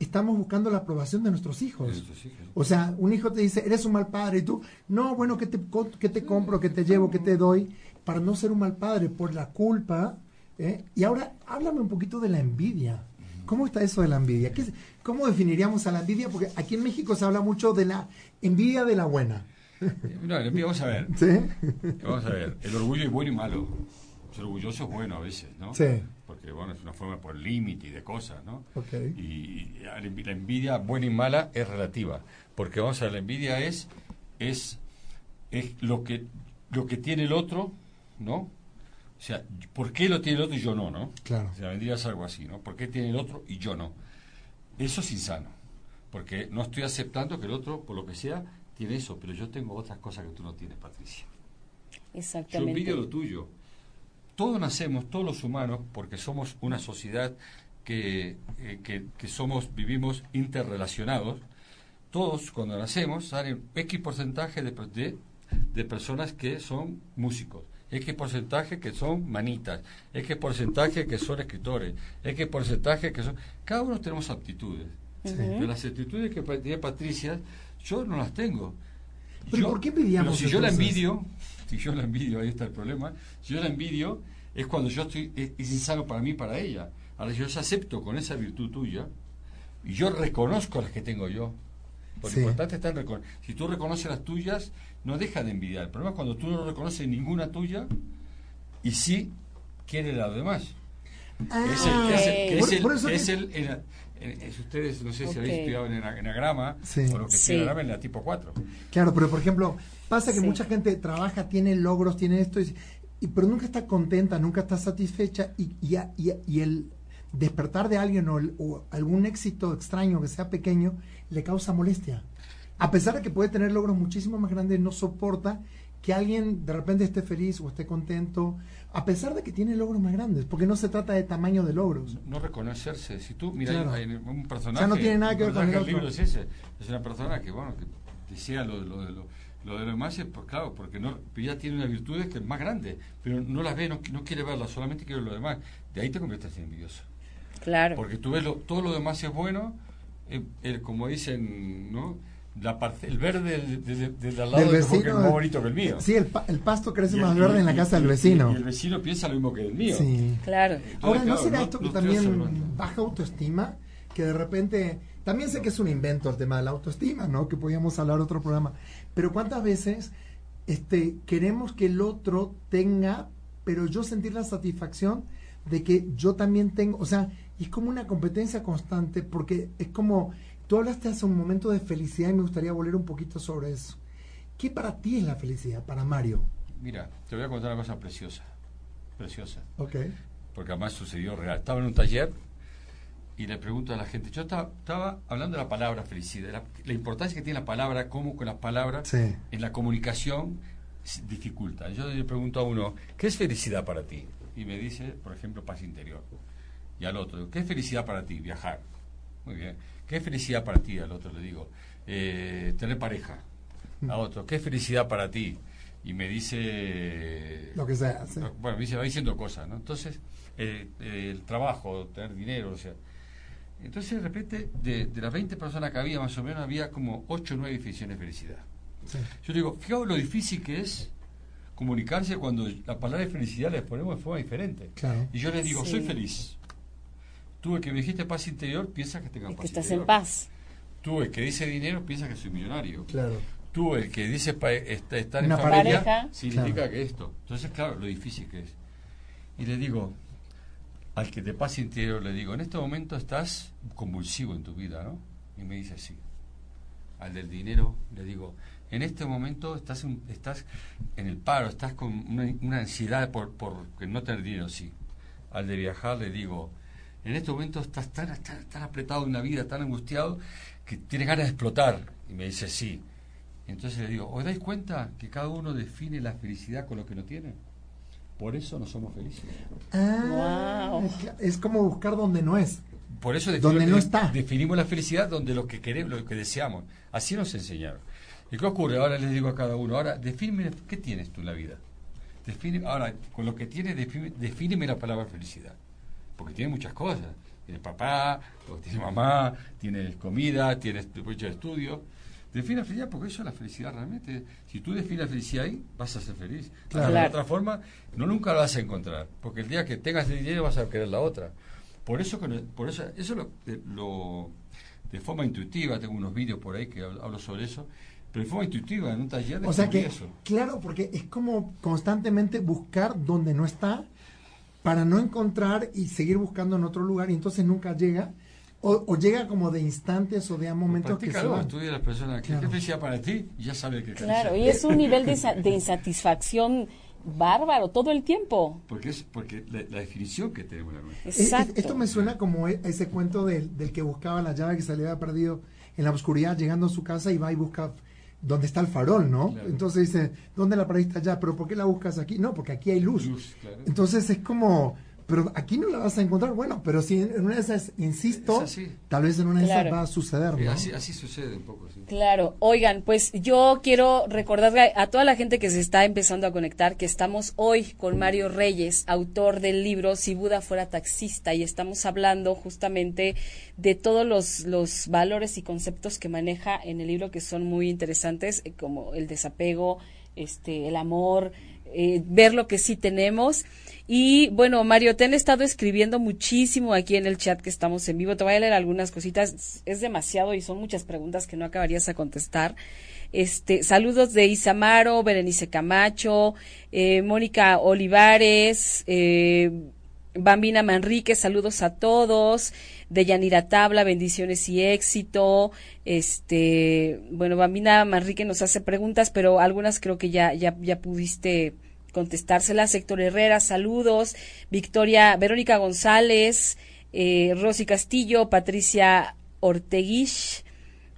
S2: estamos buscando la aprobación de nuestros hijos. O sea, un hijo te dice, eres un mal padre, y tú, no, bueno, ¿qué te, qué te compro, qué te llevo, qué te doy? Para no ser un mal padre, por la culpa. ¿eh? Y ahora, háblame un poquito de la envidia. ¿Cómo está eso de la envidia? ¿Qué, ¿Cómo definiríamos a la envidia? Porque aquí en México se habla mucho de la envidia de la buena.
S5: No, vamos a ver.
S2: ¿Sí?
S5: Vamos a ver. El orgullo es bueno y malo. Ser orgulloso es bueno a veces, ¿no?
S2: Sí.
S5: Porque, bueno, es una forma por límite y de cosas, ¿no? Y, la envidia buena y mala es relativa. Porque, vamos a ver, la envidia es, es, es lo, que, lo que tiene el otro, ¿no? O sea, ¿por qué lo tiene el otro y yo no, no?
S2: Claro.
S5: O sea, envidia es algo así, ¿no? ¿Por qué tiene el otro y yo no? Eso es insano. Porque no estoy aceptando que el otro, por lo que sea, tiene eso, pero yo tengo otras cosas que tú no tienes, Patricia.
S3: Exactamente.
S5: Yo envidio lo tuyo todos nacemos, todos los humanos, porque somos una sociedad que, eh, que, somos, vivimos interrelacionados, todos cuando nacemos salen X porcentaje de, de personas que son músicos, que porcentaje que son manitas, que porcentaje que son escritores, es que porcentaje que son... Cada uno tenemos aptitudes. Pero las aptitudes que tiene Patricia, yo no las tengo.
S2: ¿Pero por qué envidiamos
S5: si yo la envidio, si yo la envidio, ahí está el problema, si yo la envidio, es cuando yo estoy, es, es insano para mí, para ella. Ahora yo acepto con esa virtud tuya, y yo reconozco las que tengo yo. Lo importante está en Si tú reconoces las tuyas, no deja de envidiar. El problema es cuando tú no reconoces ninguna tuya y sí quiere la demás. es el, es el, ustedes no sé si habéis estudiado en enagrama o lo que sí. en la tipo 4.
S2: Claro, pero por ejemplo, pasa que mucha gente trabaja, tiene logros, tiene esto, y, pero nunca está contenta, nunca está satisfecha y, y, y el despertar de alguien o, algún éxito extraño que sea pequeño le causa molestia. A pesar de que puede tener logros muchísimo más grandes, no soporta que alguien de repente esté feliz o esté contento, a pesar de que tiene logros más grandes, porque no se trata de tamaño de logros.
S5: No, reconocerse. Si tú, mira, un personaje.
S2: no tiene nada que ver con
S5: el, libro es ese. Es una persona que, bueno, que decía lo, lo, lo, lo de lo demás, es, pues claro, porque no, ya tiene unas virtudes que es más grande, pero no las ve, no, no quiere verlas, solamente quiere lo demás. De ahí te conviertes en envidioso.
S3: Claro.
S5: Porque tú ves lo, todo lo demás es bueno, eh, como dicen, ¿no? La el verde del, de, al lado
S2: del vecino, es
S5: más bonito que el mío.
S2: Sí, el, el pasto crece más verde en la casa del vecino.
S5: Y, el vecino piensa lo mismo que el mío.
S2: Sí.
S3: Claro.
S2: Ahora, ¿no será esto que también baja autoestima? Que de repente, también sé que es un invento el tema de la autoestima, ¿no? Que podíamos hablar otro programa. Pero ¿cuántas veces este, queremos que el otro tenga, pero yo sentir la satisfacción de que yo también tengo, o sea, es como una competencia constante porque es como, tú hablaste hace un momento de felicidad y me gustaría volver un poquito sobre eso. ¿Qué para ti es la felicidad, para Mario?
S5: Mira, te voy a contar una cosa preciosa, preciosa.
S2: Ok.
S5: Porque además sucedió real. Estaba en un taller y le pregunto a la gente, yo estaba, hablando de la palabra felicidad, la, importancia que tiene la palabra, cómo con las palabras en la comunicación dificulta. Yo le pregunto a uno, ¿qué es felicidad para ti? Y me dice, por ejemplo, paz interior y al otro, ¿qué felicidad para ti? Viajar. Muy bien. ¿Qué felicidad para ti? Al otro le digo, eh, tener pareja. A otro, ¿qué felicidad para ti? Y me dice...
S2: Lo que sea.
S5: Bueno, me dice, va diciendo cosas, ¿no? Entonces, eh, el trabajo, tener dinero, o sea... Entonces, de repente, de, las 20 personas que había, más o menos, había como 8 o 9 definiciones de felicidad. Yo digo, fíjate lo difícil que es comunicarse cuando la palabra de felicidad la ponemos de forma diferente. Y yo les digo, soy feliz. Tú el que me dijiste paz interior piensa que tenga paz.
S3: Que estás
S5: en
S3: paz.
S5: Tú el que dice dinero piensa que soy millonario.
S2: Claro.
S5: Tú el que dice estar en familia significa que esto. Entonces, claro, lo difícil que es. Y le digo, al que te paz interior, le digo, en este momento estás convulsivo en tu vida, ¿no? Y me dice, sí. Al del dinero, le digo, en este momento estás en, estás en el paro, estás con una, una ansiedad por, por no tener dinero, sí. Al de viajar, le digo, en este momento estás tan, tan, apretado en la vida, tan angustiado, que tienes ganas de explotar. Y me dice, sí. Entonces le digo, ¿os dais cuenta que cada uno define la felicidad con lo que no tiene? Por eso no somos felices.
S2: Ah, Es como buscar donde no es.
S5: Por eso
S2: donde no está.
S5: definimos la felicidad donde lo que queremos, lo que deseamos. Así nos enseñaron. ¿Y qué ocurre? Ahora les digo a cada uno, ahora defíneme qué tienes tú en la vida. Define, ahora, con lo que tienes, defíneme la palabra felicidad porque tiene muchas cosas. Tienes papá, tienes mamá, tienes comida, tienes derecho de estudio. Define la felicidad porque eso es la felicidad realmente. Si tú defines la felicidad ahí, vas a ser feliz. De otra forma, no nunca la vas a encontrar. Porque el día que tengas el dinero vas a querer la otra. Por eso, por eso, eso lo, lo de forma intuitiva, tengo unos vídeos por ahí que hablo sobre eso, pero de forma intuitiva, en un taller de
S2: O sea que, claro, porque es como constantemente buscar donde no está para no encontrar y seguir buscando en otro lugar y entonces nunca llega o, llega como de instantes o de a momentos que se van.
S5: estudia a las personas que felicidad para ti ya sabe que
S3: Claro, y es un nivel de, de, insatisfacción bárbaro todo el tiempo.
S5: Porque es porque la, definición que tenemos la
S2: Exacto. Esto me suena como e, ese cuento del, del que buscaba la llave que se le había perdido en la oscuridad llegando a su casa y va y busca donde está el farol, ¿no? Entonces dice, ¿dónde la perdiste allá? ¿Pero por qué la buscas aquí? No, porque aquí hay luz. Entonces es como, pero aquí no la vas a encontrar. Bueno, pero si en una de esas, insisto, tal vez en una de esas va a suceder. ¿no?
S5: así, así, sucede un poco. Sí.
S3: Claro, oigan, pues yo quiero recordar a toda la gente que se está empezando a conectar que estamos hoy con Mario Reyes, autor del libro Si Buda fuera taxista, y estamos hablando justamente de todos los, los valores y conceptos que maneja en el libro que son muy interesantes, eh, como el desapego, este, el amor, eh, ver lo que sí tenemos. Y bueno, Mario, te han estado escribiendo muchísimo aquí en el chat que estamos en vivo. Te voy a leer algunas cositas. Es demasiado y son muchas preguntas que no acabarías a contestar. Este, saludos de Isamaro, Berenice Camacho, eh, Mónica Olivares, eh, Bambina Manrique, saludos a todos. De Yanira Tabla, bendiciones y éxito. Este, bueno, Bambina Manrique nos hace preguntas, pero algunas creo que ya, ya, ya pudiste contestárselas. Héctor Herrera, saludos. Victoria, Verónica González, eh, Rosy Castillo, Patricia Orteguish.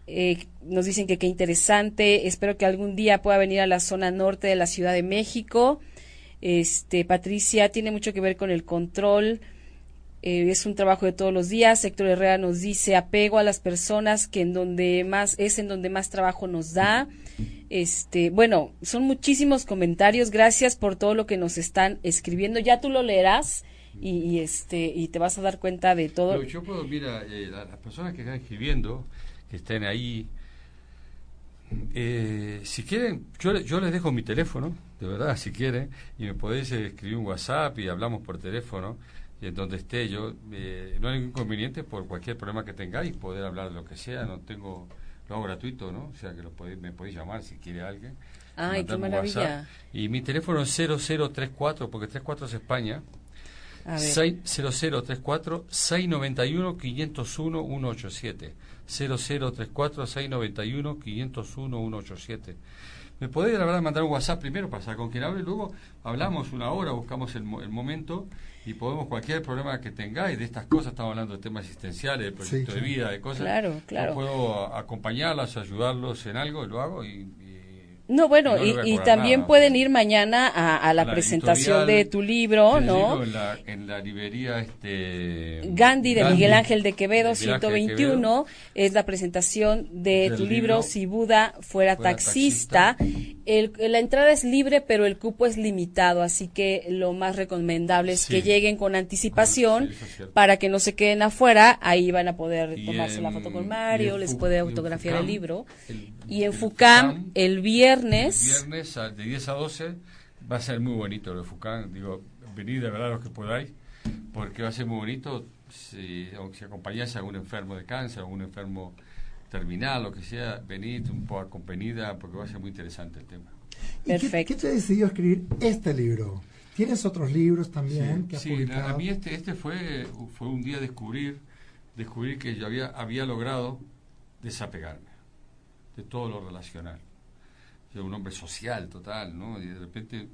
S3: Eh, nos dicen que qué interesante. Espero que algún día pueda venir a la zona norte de la Ciudad de México. Este, Patricia tiene mucho que ver con el control. Eh, es un trabajo de todos los días. Héctor Herrera nos dice apego a las personas que en donde más es en donde más trabajo nos da. Este, bueno, son muchísimos comentarios. Gracias por todo lo que nos están escribiendo. Ya tú lo leerás y, este y te vas a dar cuenta de todo.
S5: yo puedo, mira, eh, las personas que están escribiendo, que estén ahí, eh, si quieren, yo, yo les dejo mi teléfono de verdad, si quieren, y me podéis escribir un WhatsApp y hablamos por teléfono, y en donde esté yo, eh, no hay ningún inconveniente por cualquier problema que tengáis, poder hablar de lo que sea, no tengo, lo hago gratuito, ¿no? O sea que lo podéis, me podéis llamar si quiere alguien.
S3: Ay, qué maravilla.
S5: Y mi teléfono es 0034, porque 34 es España. 0034 691 501 187 0034 691 501 187 me podés la verdad mandar un WhatsApp primero para saber con quién hablo y luego hablamos una hora, buscamos el, el, momento y podemos cualquier problema que tengáis de estas cosas, estamos hablando de temas existenciales, de proyecto de vida, de cosas.
S3: Claro, claro.
S5: puedo acompañarlas, ayudarlos en algo, y lo hago y
S3: no, bueno, y, también pueden ir mañana a, la, presentación de tu libro, ¿no?
S5: En la, en la, librería este,
S3: Gandhi de Miguel Ángel de Quevedo, 121, es la presentación de tu libro, Si Buda fuera, taxista. El, la entrada es libre, pero el cupo es limitado, así que lo más recomendable es que lleguen con anticipación para que no se queden afuera. Ahí van a poder tomarse la foto con Mario, les puede autografiar el libro. y en FUCAM, el viernes viernes.
S5: de 10 a 12 va a ser muy bonito lo de Fucán. Digo, venid de verdad los que podáis, porque va a ser muy bonito si, si acompañáis a algún enfermo de cáncer, a algún enfermo terminal, lo que sea, venid un poco acompañada, porque va a ser muy interesante el tema.
S2: Perfecto. Qué, te decidió escribir este libro? ¿Tienes otros libros también
S5: que has sí, a mí este, este fue, fue un día descubrir, descubrir que yo había, había logrado desapegarme de todo lo relacional un hombre social total, ¿no? Y de repente,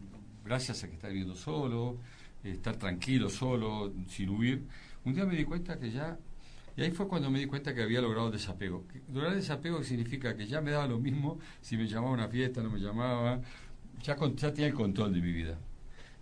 S5: gracias a que está viviendo solo, estar tranquilo solo, sin huir, un día me di cuenta que ya, y ahí fue cuando me di cuenta que había logrado el desapego. Lograr el desapego significa que ya me daba lo mismo si me llamaba a una fiesta, no me llamaba, ya, ya tenía el control de mi vida.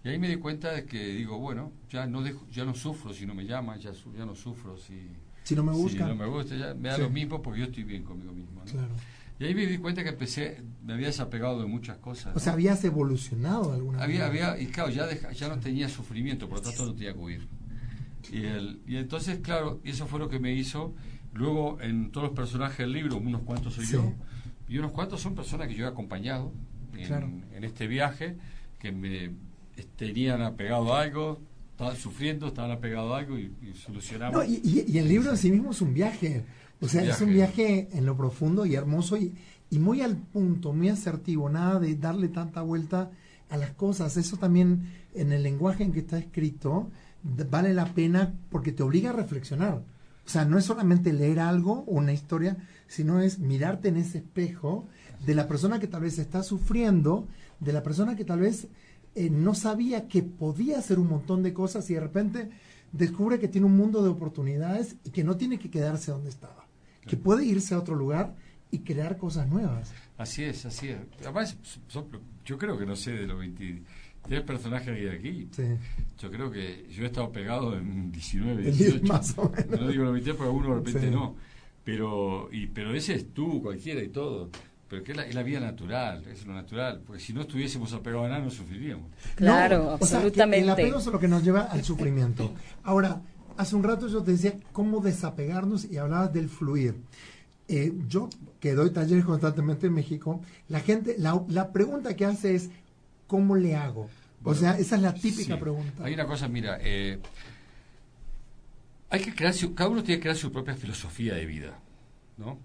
S5: Y ahí me di cuenta de que digo, bueno, ya no dejo, ya no sufro si no me llama, ya, ya no sufro si,
S2: si no me gusta.
S5: Si no me gusta, ya me da lo mismo porque yo estoy bien conmigo mismo. Claro. Y ahí me di cuenta que empecé, me había desapegado de muchas cosas.
S2: O sea, habías evolucionado alguna
S5: había, Había, y claro, ya, ya no tenía sufrimiento, por lo tanto no tenía que huir. Y, el, y entonces, claro, y eso fue lo que me hizo. Luego, en todos los personajes del libro, unos cuantos soy yo, y unos cuantos son personas que yo he acompañado en, en este viaje, que me tenían apegado a algo, estaban sufriendo, estaban apegados a algo y, solucionamos.
S2: No, y, y, el libro en sí mismo es un viaje. O sea, es un viaje en lo profundo y hermoso y, y muy al punto, muy asertivo, nada de darle tanta vuelta a las cosas. Eso también en el lenguaje en que está escrito vale la pena porque te obliga a reflexionar. O sea, no es solamente leer algo o una historia, sino es mirarte en ese espejo de la persona que tal vez está sufriendo, de la persona que tal vez eh, no sabía que podía hacer un montón de cosas y de repente descubre que tiene un mundo de oportunidades y que no tiene que quedarse donde estaba que puede irse a otro lugar y crear cosas nuevas.
S5: Así es, así es. Además, yo creo que no sé de los 20, tres personajes que hay aquí.
S2: Sí.
S5: Yo creo que yo he estado pegado en 19,
S2: En
S5: 18.
S2: más o menos.
S5: No digo la mitad porque alguno de repente
S2: Sí.
S5: no. Pero, y, pero ese es tú, cualquiera y todo. Pero que es la, es la vida natural, es lo natural. Porque si no estuviésemos apegados a nada, no sufriríamos.
S3: Claro,
S2: No, o sea, que
S3: absolutamente.
S2: el apego es lo que nos lleva al sufrimiento. Ahora, hace un rato yo te decía cómo desapegarnos y hablabas del fluir. Eh, yo que doy talleres constantemente en México, la gente, la, la pregunta que hace es, ¿cómo le hago? o sea, esa es la típica
S5: Sí.
S2: pregunta.
S5: Hay una cosa, mira, eh, hay que crear, cada uno tiene que crear su propia filosofía de vida, ¿no?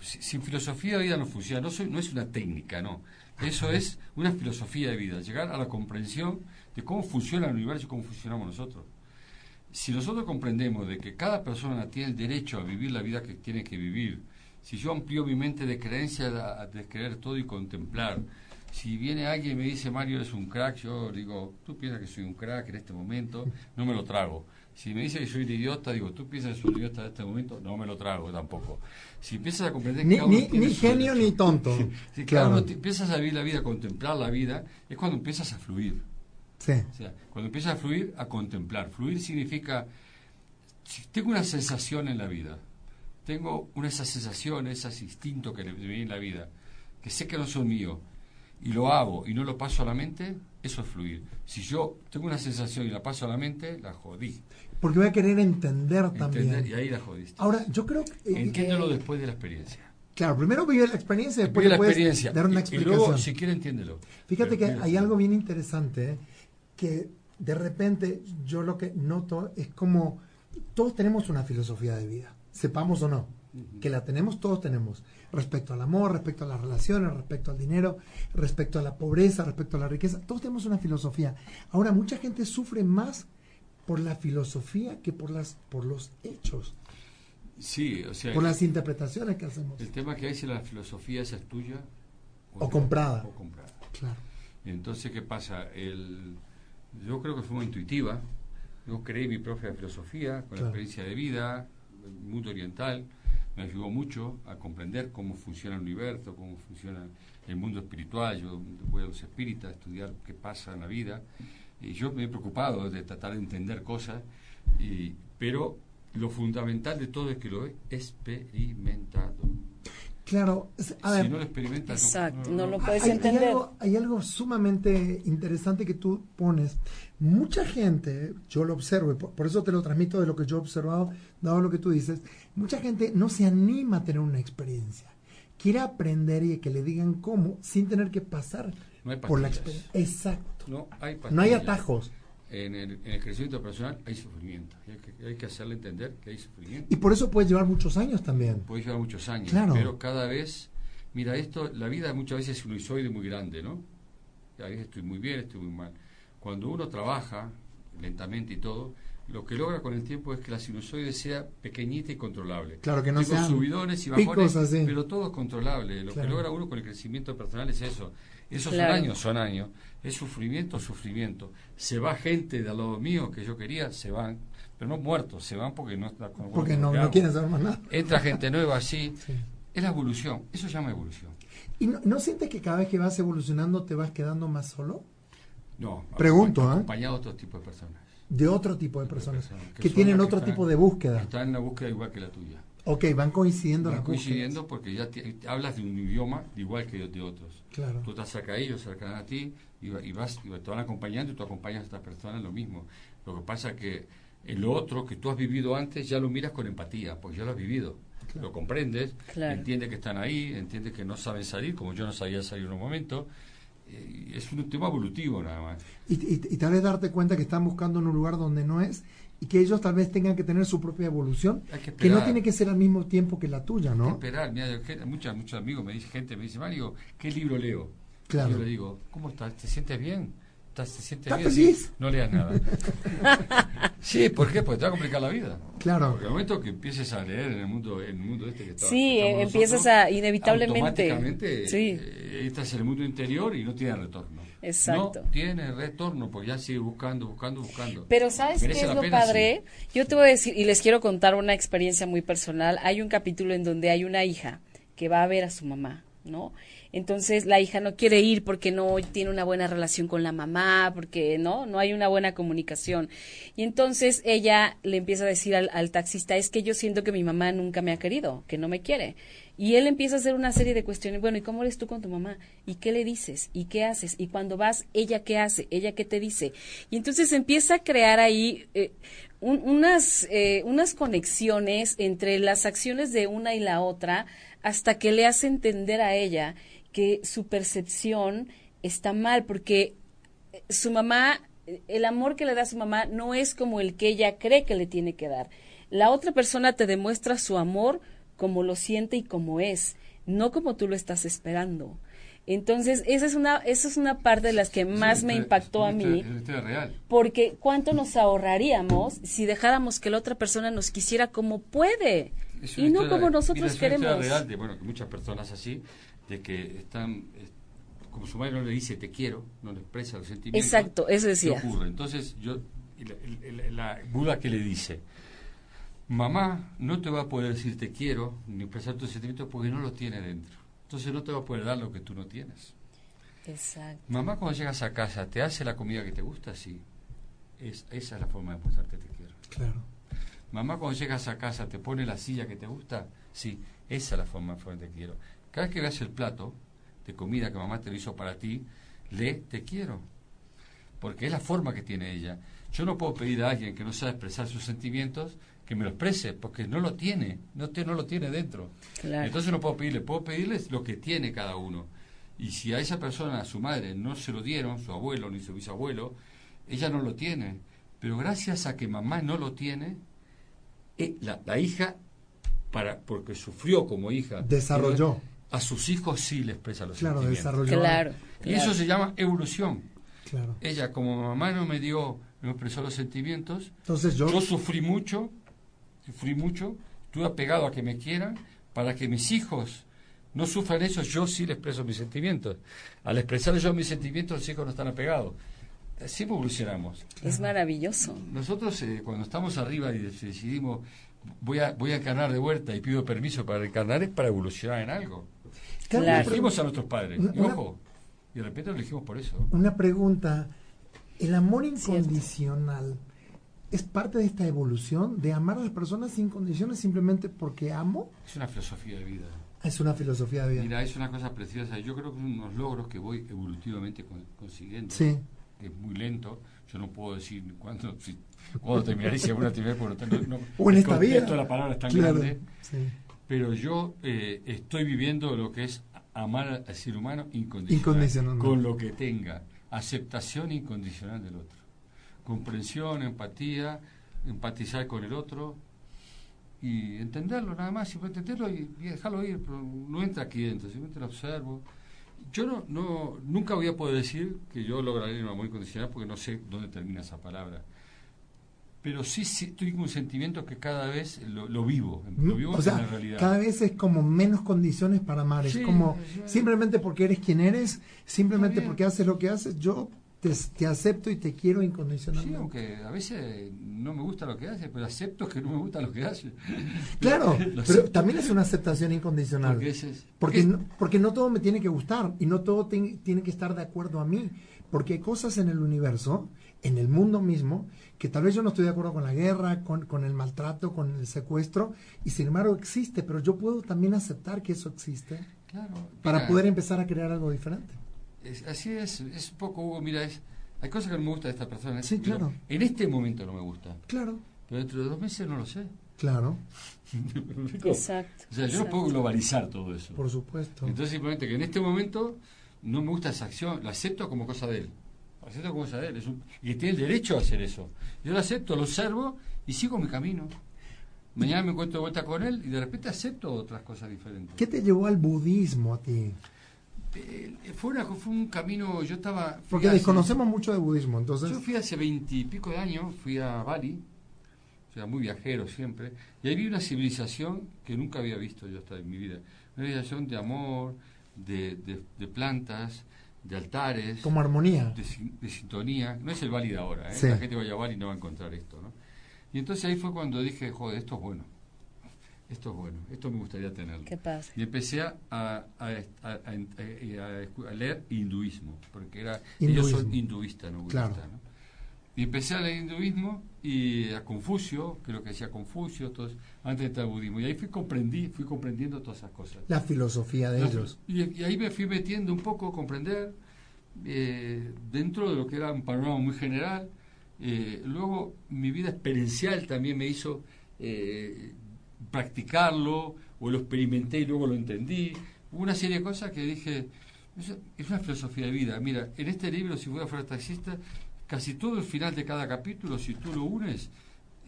S5: Si- Sin filosofía de vida no funciona, no, soy- no es una técnica, no. Eso es una filosofía de vida, llegar a la comprensión de cómo funciona el universo y cómo funcionamos nosotros. Si nosotros comprendemos de que cada persona tiene el derecho a vivir la vida que tiene que vivir, si yo amplío mi mente de creencia a- de creer todo y contemplar, si viene alguien y me dice Mario eres un crack, yo digo, tú piensas que soy un crack en este momento, no me lo trago. Si me dice que soy un idiota, digo, tú piensas que soy un idiota en este momento, no me lo trago tampoco. Si empiezas a comprender que
S2: Ni, ni, genio ni tonto.
S5: si cada
S2: Claro.
S5: uno ti- empiezas a vivir la vida, a contemplar la vida, es cuando empiezas a fluir.
S2: Sí.
S5: O sea, cuando empiezas a fluir, a contemplar. Fluir significa, si tengo una sensación en la vida, tengo una, esas sensaciones, esos instintos que le vienen en la vida, que sé que no son míos, y lo hago y no lo paso a la mente, eso es fluir. Si yo tengo una sensación y la paso a la mente, la jodí.
S2: Porque voy a querer entender también.
S5: ¿Entender? Y ahí la jodiste.
S2: Ahora, yo creo que... eh,
S5: Entiéndelo
S2: eh,
S5: después de la experiencia.
S2: Claro, primero vive la experiencia, después
S5: Vive la experiencia.
S2: dar una
S5: y- y,
S2: explicación.
S5: luego, si quiere, entiéndelo.
S2: Fíjate
S5: Pero
S2: que
S5: vive-
S2: hay algo bien interesante, ¿eh? que de repente yo lo que noto es como todos tenemos una filosofía de vida, sepamos o no, que la tenemos, todos tenemos, respecto al amor, respecto a las relaciones, respecto al dinero, respecto a la pobreza, respecto a la riqueza, todos tenemos una filosofía. Ahora, mucha gente sufre más por la filosofía que por, las, por los hechos,
S5: Sí, o sea,
S2: por las interpretaciones que hacemos.
S5: el tema que hay si la filosofía esa es tuya
S2: O comprada.
S5: O comprada.
S2: Claro.
S5: Entonces, ¿qué pasa? El, yo creo que fue muy intuitiva. Yo creé mi propia filosofía con
S2: Claro.
S5: la experiencia de vida, el mundo oriental. Me ayudó mucho a comprender cómo funciona el universo, cómo funciona el mundo espiritual. Yo voy a los espíritas a estudiar qué pasa en la vida. Y yo me he preocupado de tratar de entender cosas, y, pero lo fundamental de todo es que lo he experimentado.
S2: Claro, es- a ver,
S5: si no lo experimentas,
S3: Exacto, no lo puedes
S2: hay, hay
S3: entender.
S2: algo, hay algo sumamente interesante que tú pones. Mucha gente, yo lo observo, y por, por eso te lo transmito de lo que yo he observado, dado lo que tú dices, mucha gente no se anima a tener una experiencia. Quiere aprender y que le digan cómo sin tener que pasar
S5: No hay
S2: por la experiencia. Exacto.
S5: No hay,
S2: No hay
S5: pastillas.
S2: atajos.
S5: En el, en el crecimiento personal hay sufrimiento. Y hay, que, hay que hacerle entender que hay sufrimiento.
S2: Y por eso puede llevar muchos años también.
S5: Puede llevar muchos años,
S2: Claro.
S5: pero cada vez, mira, esto, la vida muchas veces es un isoide muy grande, ¿no? A veces estoy muy bien, estoy muy mal. Cuando uno trabaja lentamente y todo, lo que logra con el tiempo es que la sinusoide sea pequeñita y controlable.
S2: Claro, que no
S5: Tengo
S2: sean
S5: subidones y bajones,
S2: así.
S5: pero todo es controlable. Lo
S2: Claro.
S5: que logra uno con el crecimiento personal es eso. Esos
S3: Claro.
S5: son años, son años. Es sufrimiento, sufrimiento. Se va gente de al lado mío que yo quería, se van, pero no muertos, se van porque no está con
S2: Porque no, no quieren saber más nada.
S5: Entra gente nueva así.
S2: Sí.
S5: Es la evolución. Eso se llama evolución.
S2: ¿Y no, no sientes que cada vez que vas evolucionando te vas quedando más solo?
S5: No.
S2: Pregunto, ¿eh?
S5: Acompañado de otro tipo de personas.
S2: De otro tipo de personas,
S5: que
S2: tienen otro
S5: están-
S2: tipo de búsqueda.
S5: Están en la búsqueda igual que la tuya.
S2: Ok, van coincidiendo
S5: Van
S2: las
S5: coincidiendo porque ya te- hablas de un idioma igual que de otros.
S2: Claro.
S5: Tú estás cerca de ellos, cerca a ti, y, y vas, y te van acompañando y tú acompañas a esta persona en lo mismo. Lo que pasa es que en lo otro que tú has vivido antes ya lo miras con empatía, porque ya lo has vivido. Lo comprendes,
S3: Claro.
S5: entiendes que están ahí, entiendes que no saben salir, como yo no sabía salir en un momento. Eh, es un tema evolutivo nada más.
S2: Y, y- y tal vez darte cuenta que están buscando en un lugar donde no es y que ellos tal vez tengan que tener su propia evolución,
S5: Hay que
S2: no tiene que ser al mismo tiempo que la tuya,
S5: Hay que
S2: ¿no?
S5: esperar. Mira, muchos, muchos amigos me dicen, gente me dice, Mario, ¿qué libro leo?
S2: Claro.
S5: Yo le digo, ¿cómo estás? ¿Te sientes bien? ¿Estás, ¿Te sientes
S2: ¿Estás
S5: bien?
S2: feliz?
S5: Sí, no leas nada. sí, ¿por qué? Porque te va a complicar la vida.
S2: Claro.
S5: Porque al momento que empieces a leer en el mundo, en el mundo este que está,
S3: Sí,
S5: que
S3: empiezas
S5: nosotros,
S3: a- inevitablemente.
S5: automáticamente,
S3: Sí.
S5: eh, estás en el mundo interior y no tiene retorno.
S3: Exacto.
S5: No tiene retorno, porque ya sigue buscando, buscando, buscando.
S3: Pero ¿sabes qué es lo
S5: pena,
S3: padre? Yo te voy a decir, y les quiero contar una experiencia muy personal. Hay un capítulo en donde hay una hija que va a ver a su mamá, ¿no? Entonces la hija no quiere ir porque no tiene una buena relación con la mamá, porque no, no hay una buena comunicación. Y entonces ella le empieza a decir al, taxista, es que yo siento que mi mamá nunca me ha querido, que no me quiere. Y él empieza a hacer una serie de cuestiones. Bueno, ¿y cómo eres tú con tu mamá? ¿Y qué le dices? ¿Y qué haces? Y cuando vas, ¿ella qué hace? ¿Ella qué te dice? Y entonces empieza a crear ahí eh, unas, eh, unas conexiones entre las acciones de una y la otra hasta que le hace entender a ella que su percepción está mal porque eh, su mamá, el amor que le da a su mamá no es como el que ella cree que le tiene que dar. La otra persona te demuestra su amor como lo siente y como es, no como tú lo estás esperando. Entonces, esa es una, esa es una parte de las que más me impactó a mí. Porque cuánto nos ahorraríamos si dejáramos que la otra persona nos quisiera como puede y no como nosotros queremos.
S5: Real de, bueno, que muchas personas así, de que están, como su madre no le dice te quiero, no le expresa los sentimientos.
S3: Exacto, eso decía.
S5: Ocurre. Entonces, yo, la, la Buda que le dice, Mamá no te va a poder decir te quiero ni expresar tus sentimientos porque no lo tiene dentro. Entonces no te va a poder dar lo que tú no tienes.
S3: Exacto.
S5: Mamá cuando llegas a casa te hace la comida que te gusta, sí. Es, esa es la forma de mostrarte te quiero.
S2: Claro.
S5: Mamá cuando llegas a casa te pone la silla que te gusta, sí. Esa es la forma de te quiero. Cada vez que veas el plato de comida que mamá te lo hizo para ti, le te quiero. Porque es la forma que tiene ella. Yo no puedo pedir a alguien que no sabe expresar sus sentimientos que me lo exprese, porque no lo tiene, no, te, no lo tiene dentro. Entonces no puedo pedirle, puedo pedirles lo que tiene cada uno. Y si a esa persona, a su madre, no se lo dieron, su abuelo ni su bisabuelo, ella no lo tiene. Pero gracias a que mamá no lo tiene, eh, la, hija, para, porque sufrió como hija,
S2: desarrolló.
S5: A sus hijos sí le expresa los
S2: claro,
S5: Desarrolló.
S3: Claro,
S5: Y eso se llama evolución.
S2: Claro.
S5: Ella, como mamá no me dio, no expresó los sentimientos,
S2: Entonces yo,
S5: yo sufrí mucho, sufrí mucho, estuve apegado a que me quieran para que mis hijos no sufran eso, yo sí les expreso mis sentimientos. Al expresar yo mis sentimientos, los hijos no están apegados. Así evolucionamos.
S3: Es maravilloso.
S5: Nosotros eh, cuando estamos arriba y decidimos voy a voy a encarnar de vuelta y pido permiso para encarnar es para evolucionar en algo. Claro. Elegimos a nuestros padres. y ojo, y de repente lo elegimos por eso.
S2: Una pregunta. El amor incondicional es parte de esta evolución de amar a las personas sin condiciones simplemente porque amo.
S5: Es una filosofía de vida.
S2: Es una filosofía de vida.
S5: Mira, es una cosa preciosa. Yo creo que son unos logros que voy evolutivamente consiguiendo.
S2: Sí.
S5: Es muy lento. Yo no puedo decir cuándo, si, cuándo terminaré, si alguna actividad, porque no, no,
S2: o en esta vida.
S5: la palabra es tan grande. Pero yo eh, estoy viviendo lo que es amar al ser humano incondicional, con lo que tenga. Aceptación incondicional del otro comprensión, empatía, empatizar con el otro y entenderlo nada más, simplemente entenderlo y, dejarlo ir, pero no entra aquí dentro, simplemente lo observo. Yo no, no, nunca voy a poder decir que yo lograré un amor incondicional porque no sé dónde termina esa palabra. Pero sí, sí estoy con un sentimiento que cada vez lo, vivo, lo vivo
S2: o sea,
S5: en la realidad.
S2: Cada vez es como menos condiciones para amar, es como simplemente porque eres quien eres, simplemente porque haces lo que haces, yo te, acepto y te quiero incondicionalmente.
S5: Sí, aunque a veces no me gusta lo que hace, pero acepto que no me gusta lo que hace.
S2: Claro, pero también es una aceptación incondicional. Porque, no, porque no todo me tiene que gustar y no todo tiene que estar de acuerdo a mí. Porque hay cosas en el universo, en el mundo mismo, que tal vez yo no estoy de acuerdo con la guerra, con, con el maltrato, con el secuestro, y sin embargo existe, pero yo puedo también aceptar que eso existe para poder empezar a crear algo diferente
S5: así es, es un poco, Hugo, mira, es, hay cosas que no me gusta de esta persona.
S2: Sí, claro.
S5: En este momento no me gusta.
S2: Claro.
S5: Pero dentro de dos meses no lo sé.
S2: Claro.
S3: exacto.
S5: O sea, yo no puedo globalizar todo eso.
S2: Por supuesto.
S5: Entonces, simplemente que en este momento no me gusta esa acción, la acepto como cosa de él. Acepto como de él. Es y tiene el derecho a hacer eso. Yo lo acepto, lo observo y sigo mi camino. Mañana me encuentro de vuelta con él y de repente acepto otras cosas diferentes.
S2: ¿Qué te llevó al budismo a ti?
S5: Eh, fue, fue un camino, yo estaba...
S2: Porque desconocemos mucho de budismo, entonces...
S5: Yo fui hace veintipico de años, fui a Bali, o sea, muy viajero siempre, y ahí vi una civilización que nunca había visto yo hasta en mi vida. Una civilización de amor, de, de, plantas, de altares.
S2: Como armonía.
S5: De, sintonía. No es el Bali de ahora, ¿eh? La gente vaya a Bali y no va a encontrar esto, ¿no? Y entonces ahí fue cuando dije, joder, esto es bueno. esto es bueno, esto me gustaría tenerlo.
S3: ¿Qué pasa?
S5: Y empecé a, a, a, a leer hinduismo, porque era,
S2: Hinduismo.
S5: yo soy hinduista, no budista.
S2: Claro.
S5: ¿no? Y empecé a leer hinduismo y a Confucio, creo que decía Confucio, antes de entrar al budismo. Y ahí fui, comprendí, fui comprendiendo todas esas cosas.
S2: La filosofía de ellos.
S5: Y, y ahí me fui metiendo un poco a comprender eh, dentro de lo que era un panorama muy general. Eh, luego mi vida experiencial también me hizo eh, practicarlo, o lo experimenté y luego lo entendí. Hubo una serie de cosas que dije, es, es una filosofía de vida. Mira, en este libro, si fuera fuera taxista, casi todo el final de cada capítulo, si tú lo unes,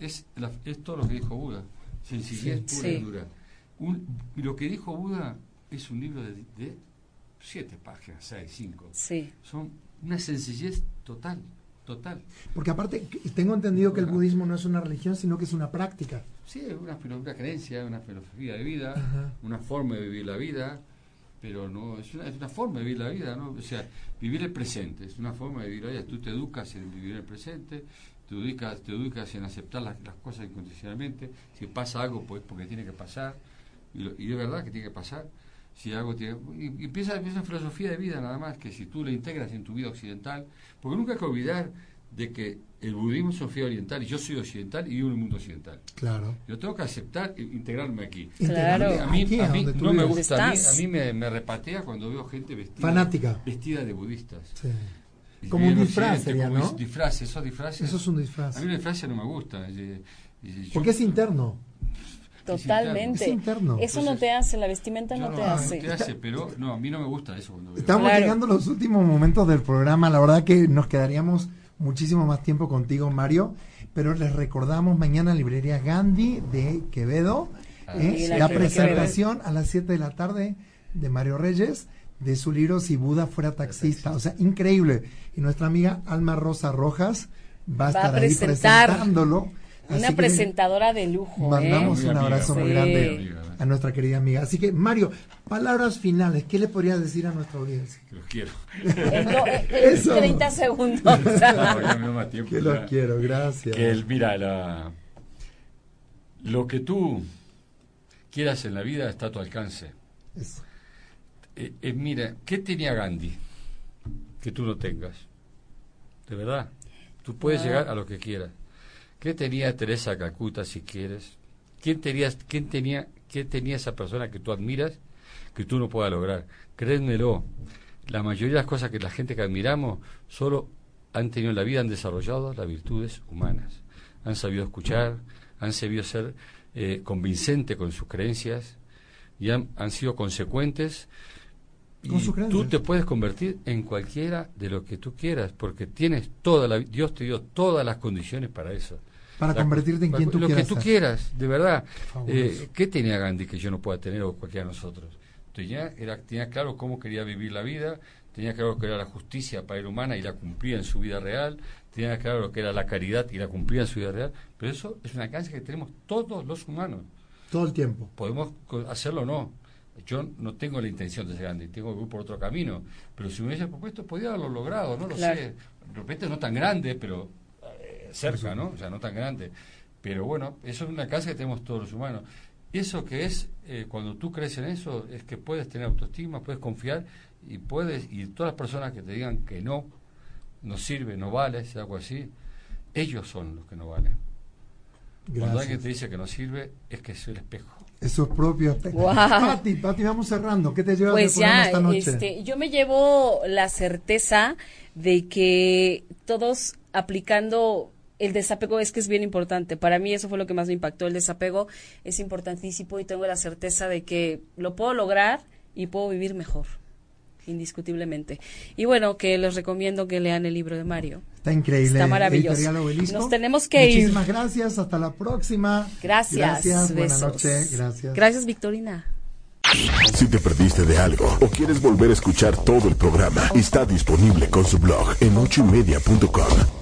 S5: es, la- es todo lo que dijo Buda. Sencillez
S2: Sí.
S5: pura y dura. Un- y lo que dijo Buda es un libro de, de siete páginas, seis, cinco.
S3: Sí.
S5: Son una sencillez total, total.
S2: Porque aparte, tengo entendido que el budismo no es una religión, sino que es una práctica.
S5: Sí, es una, una creencia, una filosofía de vida,
S2: Ajá.
S5: una forma de vivir la vida, pero no es una, es una forma de vivir la vida, ¿no? O sea, vivir el presente, es una forma de vivir la vida. Tú te educas en vivir el presente, te educas, te educas en aceptar las, las cosas incondicionalmente. Si pasa algo, pues porque tiene que pasar, y, es verdad que tiene que pasar. Si algo tiene, y, y empieza, empieza una filosofía de vida nada más, que si tú la integras en tu vida occidental, porque nunca hay que olvidar de que el budismo es filosofía oriental y yo soy occidental y vivo en el mundo occidental.
S2: Claro.
S5: Yo tengo que aceptar e integrarme aquí.
S3: Claro.
S5: A mí,
S2: aquí,
S5: a mí no me gusta, a mí,
S3: Estás.
S5: a mí me, me repatea cuando veo gente vestida,
S2: Fanática.
S5: vestida de budistas.
S2: Sí. Como un disfraz sería,
S5: como
S2: ¿no?
S5: dis- Disfraces, esos disfraces.
S2: Eso es un disfraz.
S5: A mí los disfraces no me yo-
S2: Porque es interno.
S3: Totalmente.
S2: Es interno.
S3: Eso no te hace, la vestimenta no te
S5: no,
S3: hace.
S5: te hace, pero no, a mí no me gusta eso cuando veo.
S2: Estamos
S3: Claro.
S2: llegando a los últimos momentos del programa. La verdad que nos quedaríamos muchísimo más tiempo contigo, Mario. Pero les recordamos mañana Librería Gandhi de Quevedo.
S5: Ah,
S2: ¿eh? la, presentación a las 7 de la tarde de Mario Reyes de su libro Si Buda fuera taxista. O sea, increíble. Y nuestra amiga Alma Rosa Rojas va a
S3: Va a
S2: estar ahí
S3: presentar.
S2: presentándolo. Así
S3: Una
S2: que
S3: presentadora de lujo.
S2: Mandamos
S3: ¿eh?
S5: Muy
S2: un abrazo muy
S3: sí.
S2: grande. A nuestra querida amiga. Así que, Mario, palabras finales. ¿Qué le podrías decir a nuestra audiencia?
S5: Que los quiero.
S3: En, do- en
S2: Eso.
S3: 30 segundos.
S5: No, más tiempo,
S2: Que
S5: ya.
S2: lo quiero, gracias.
S5: Que el, mira, la, lo que tú quieras en la vida está a tu alcance.
S2: Eso.
S5: Eh, eh, mira, ¿qué tenía Gandhi que tú no tengas? De verdad. Tú puedes llegar a lo que quieras. ¿Qué tenía Teresa Calcuta si quieres? ¿Quién tenía, quién tenía, ¿Qué tenía esa persona que tú admiras que tú no puedas lograr? Créenmelo, la mayoría de las cosas que la gente que admiramos solo han tenido en la vida, han desarrollado las virtudes humanas. Han sabido escuchar, han sabido ser eh, convincente con sus creencias y han, han sido consecuentes.
S2: Con
S5: y
S2: sus
S5: tú te puedes convertir en cualquiera de lo que tú quieras, porque tienes toda la, Dios te dio todas las condiciones para eso.
S2: Para
S5: La-
S2: convertirte en quien tú
S5: lo
S2: quieras
S5: que tú quieras, de verdad. Eh, ¿Qué tenía Gandhi que yo no pueda tener o cualquiera de nosotros? Tenía, era, tenía claro cómo quería vivir la vida, tenía claro que era la justicia para el humana y la cumplía en su vida real, tenía claro lo que era la caridad y la cumplía en su vida real, pero eso es una alcance que tenemos todos los humanos.
S2: Todo el tiempo.
S5: Podemos hacerlo o no. Yo no tengo la intención de ser Gandhi, tengo que ir por otro camino, pero si me hubiese propuesto podría haberlo logrado, no lo
S3: Claro.
S5: sé. De repente no tan grande, pero cerca, ¿no? O sea, no tan grande. Pero bueno, eso es una casa que tenemos todos los humanos. Eso que es, eh, cuando tú crees en eso, es que puedes tener autoestima, puedes confiar y puedes, y todas las personas que te digan que no, no sirve, no vale, sea algo así, ellos son los que no valen. Cuando alguien te dice que no sirve, es que es el espejo.
S2: Esos propios. te-
S3: Guau.
S2: Pati, Pati, vamos cerrando. ¿Qué te llevas
S3: Pues
S2: del
S3: ya,
S2: esta noche?
S3: este, yo me llevo la certeza de que todos aplicando el desapego es que es bien importante. Para mí eso fue lo que más me impactó. El desapego es importantísimo y tengo la certeza de que lo puedo lograr y puedo vivir mejor, indiscutiblemente. Y bueno, que les recomiendo que lean el libro de Mario.
S2: Está increíble.
S3: Está maravilloso. Nos tenemos que ir.
S2: Muchísimas gracias. Hasta la próxima.
S3: Gracias.
S2: Gracias. Buenas
S3: besos.
S2: noches. Gracias.
S3: Gracias, Victorina.
S1: Si te perdiste de algo o quieres volver a escuchar todo el programa, está disponible con su blog en ochoymedia.com.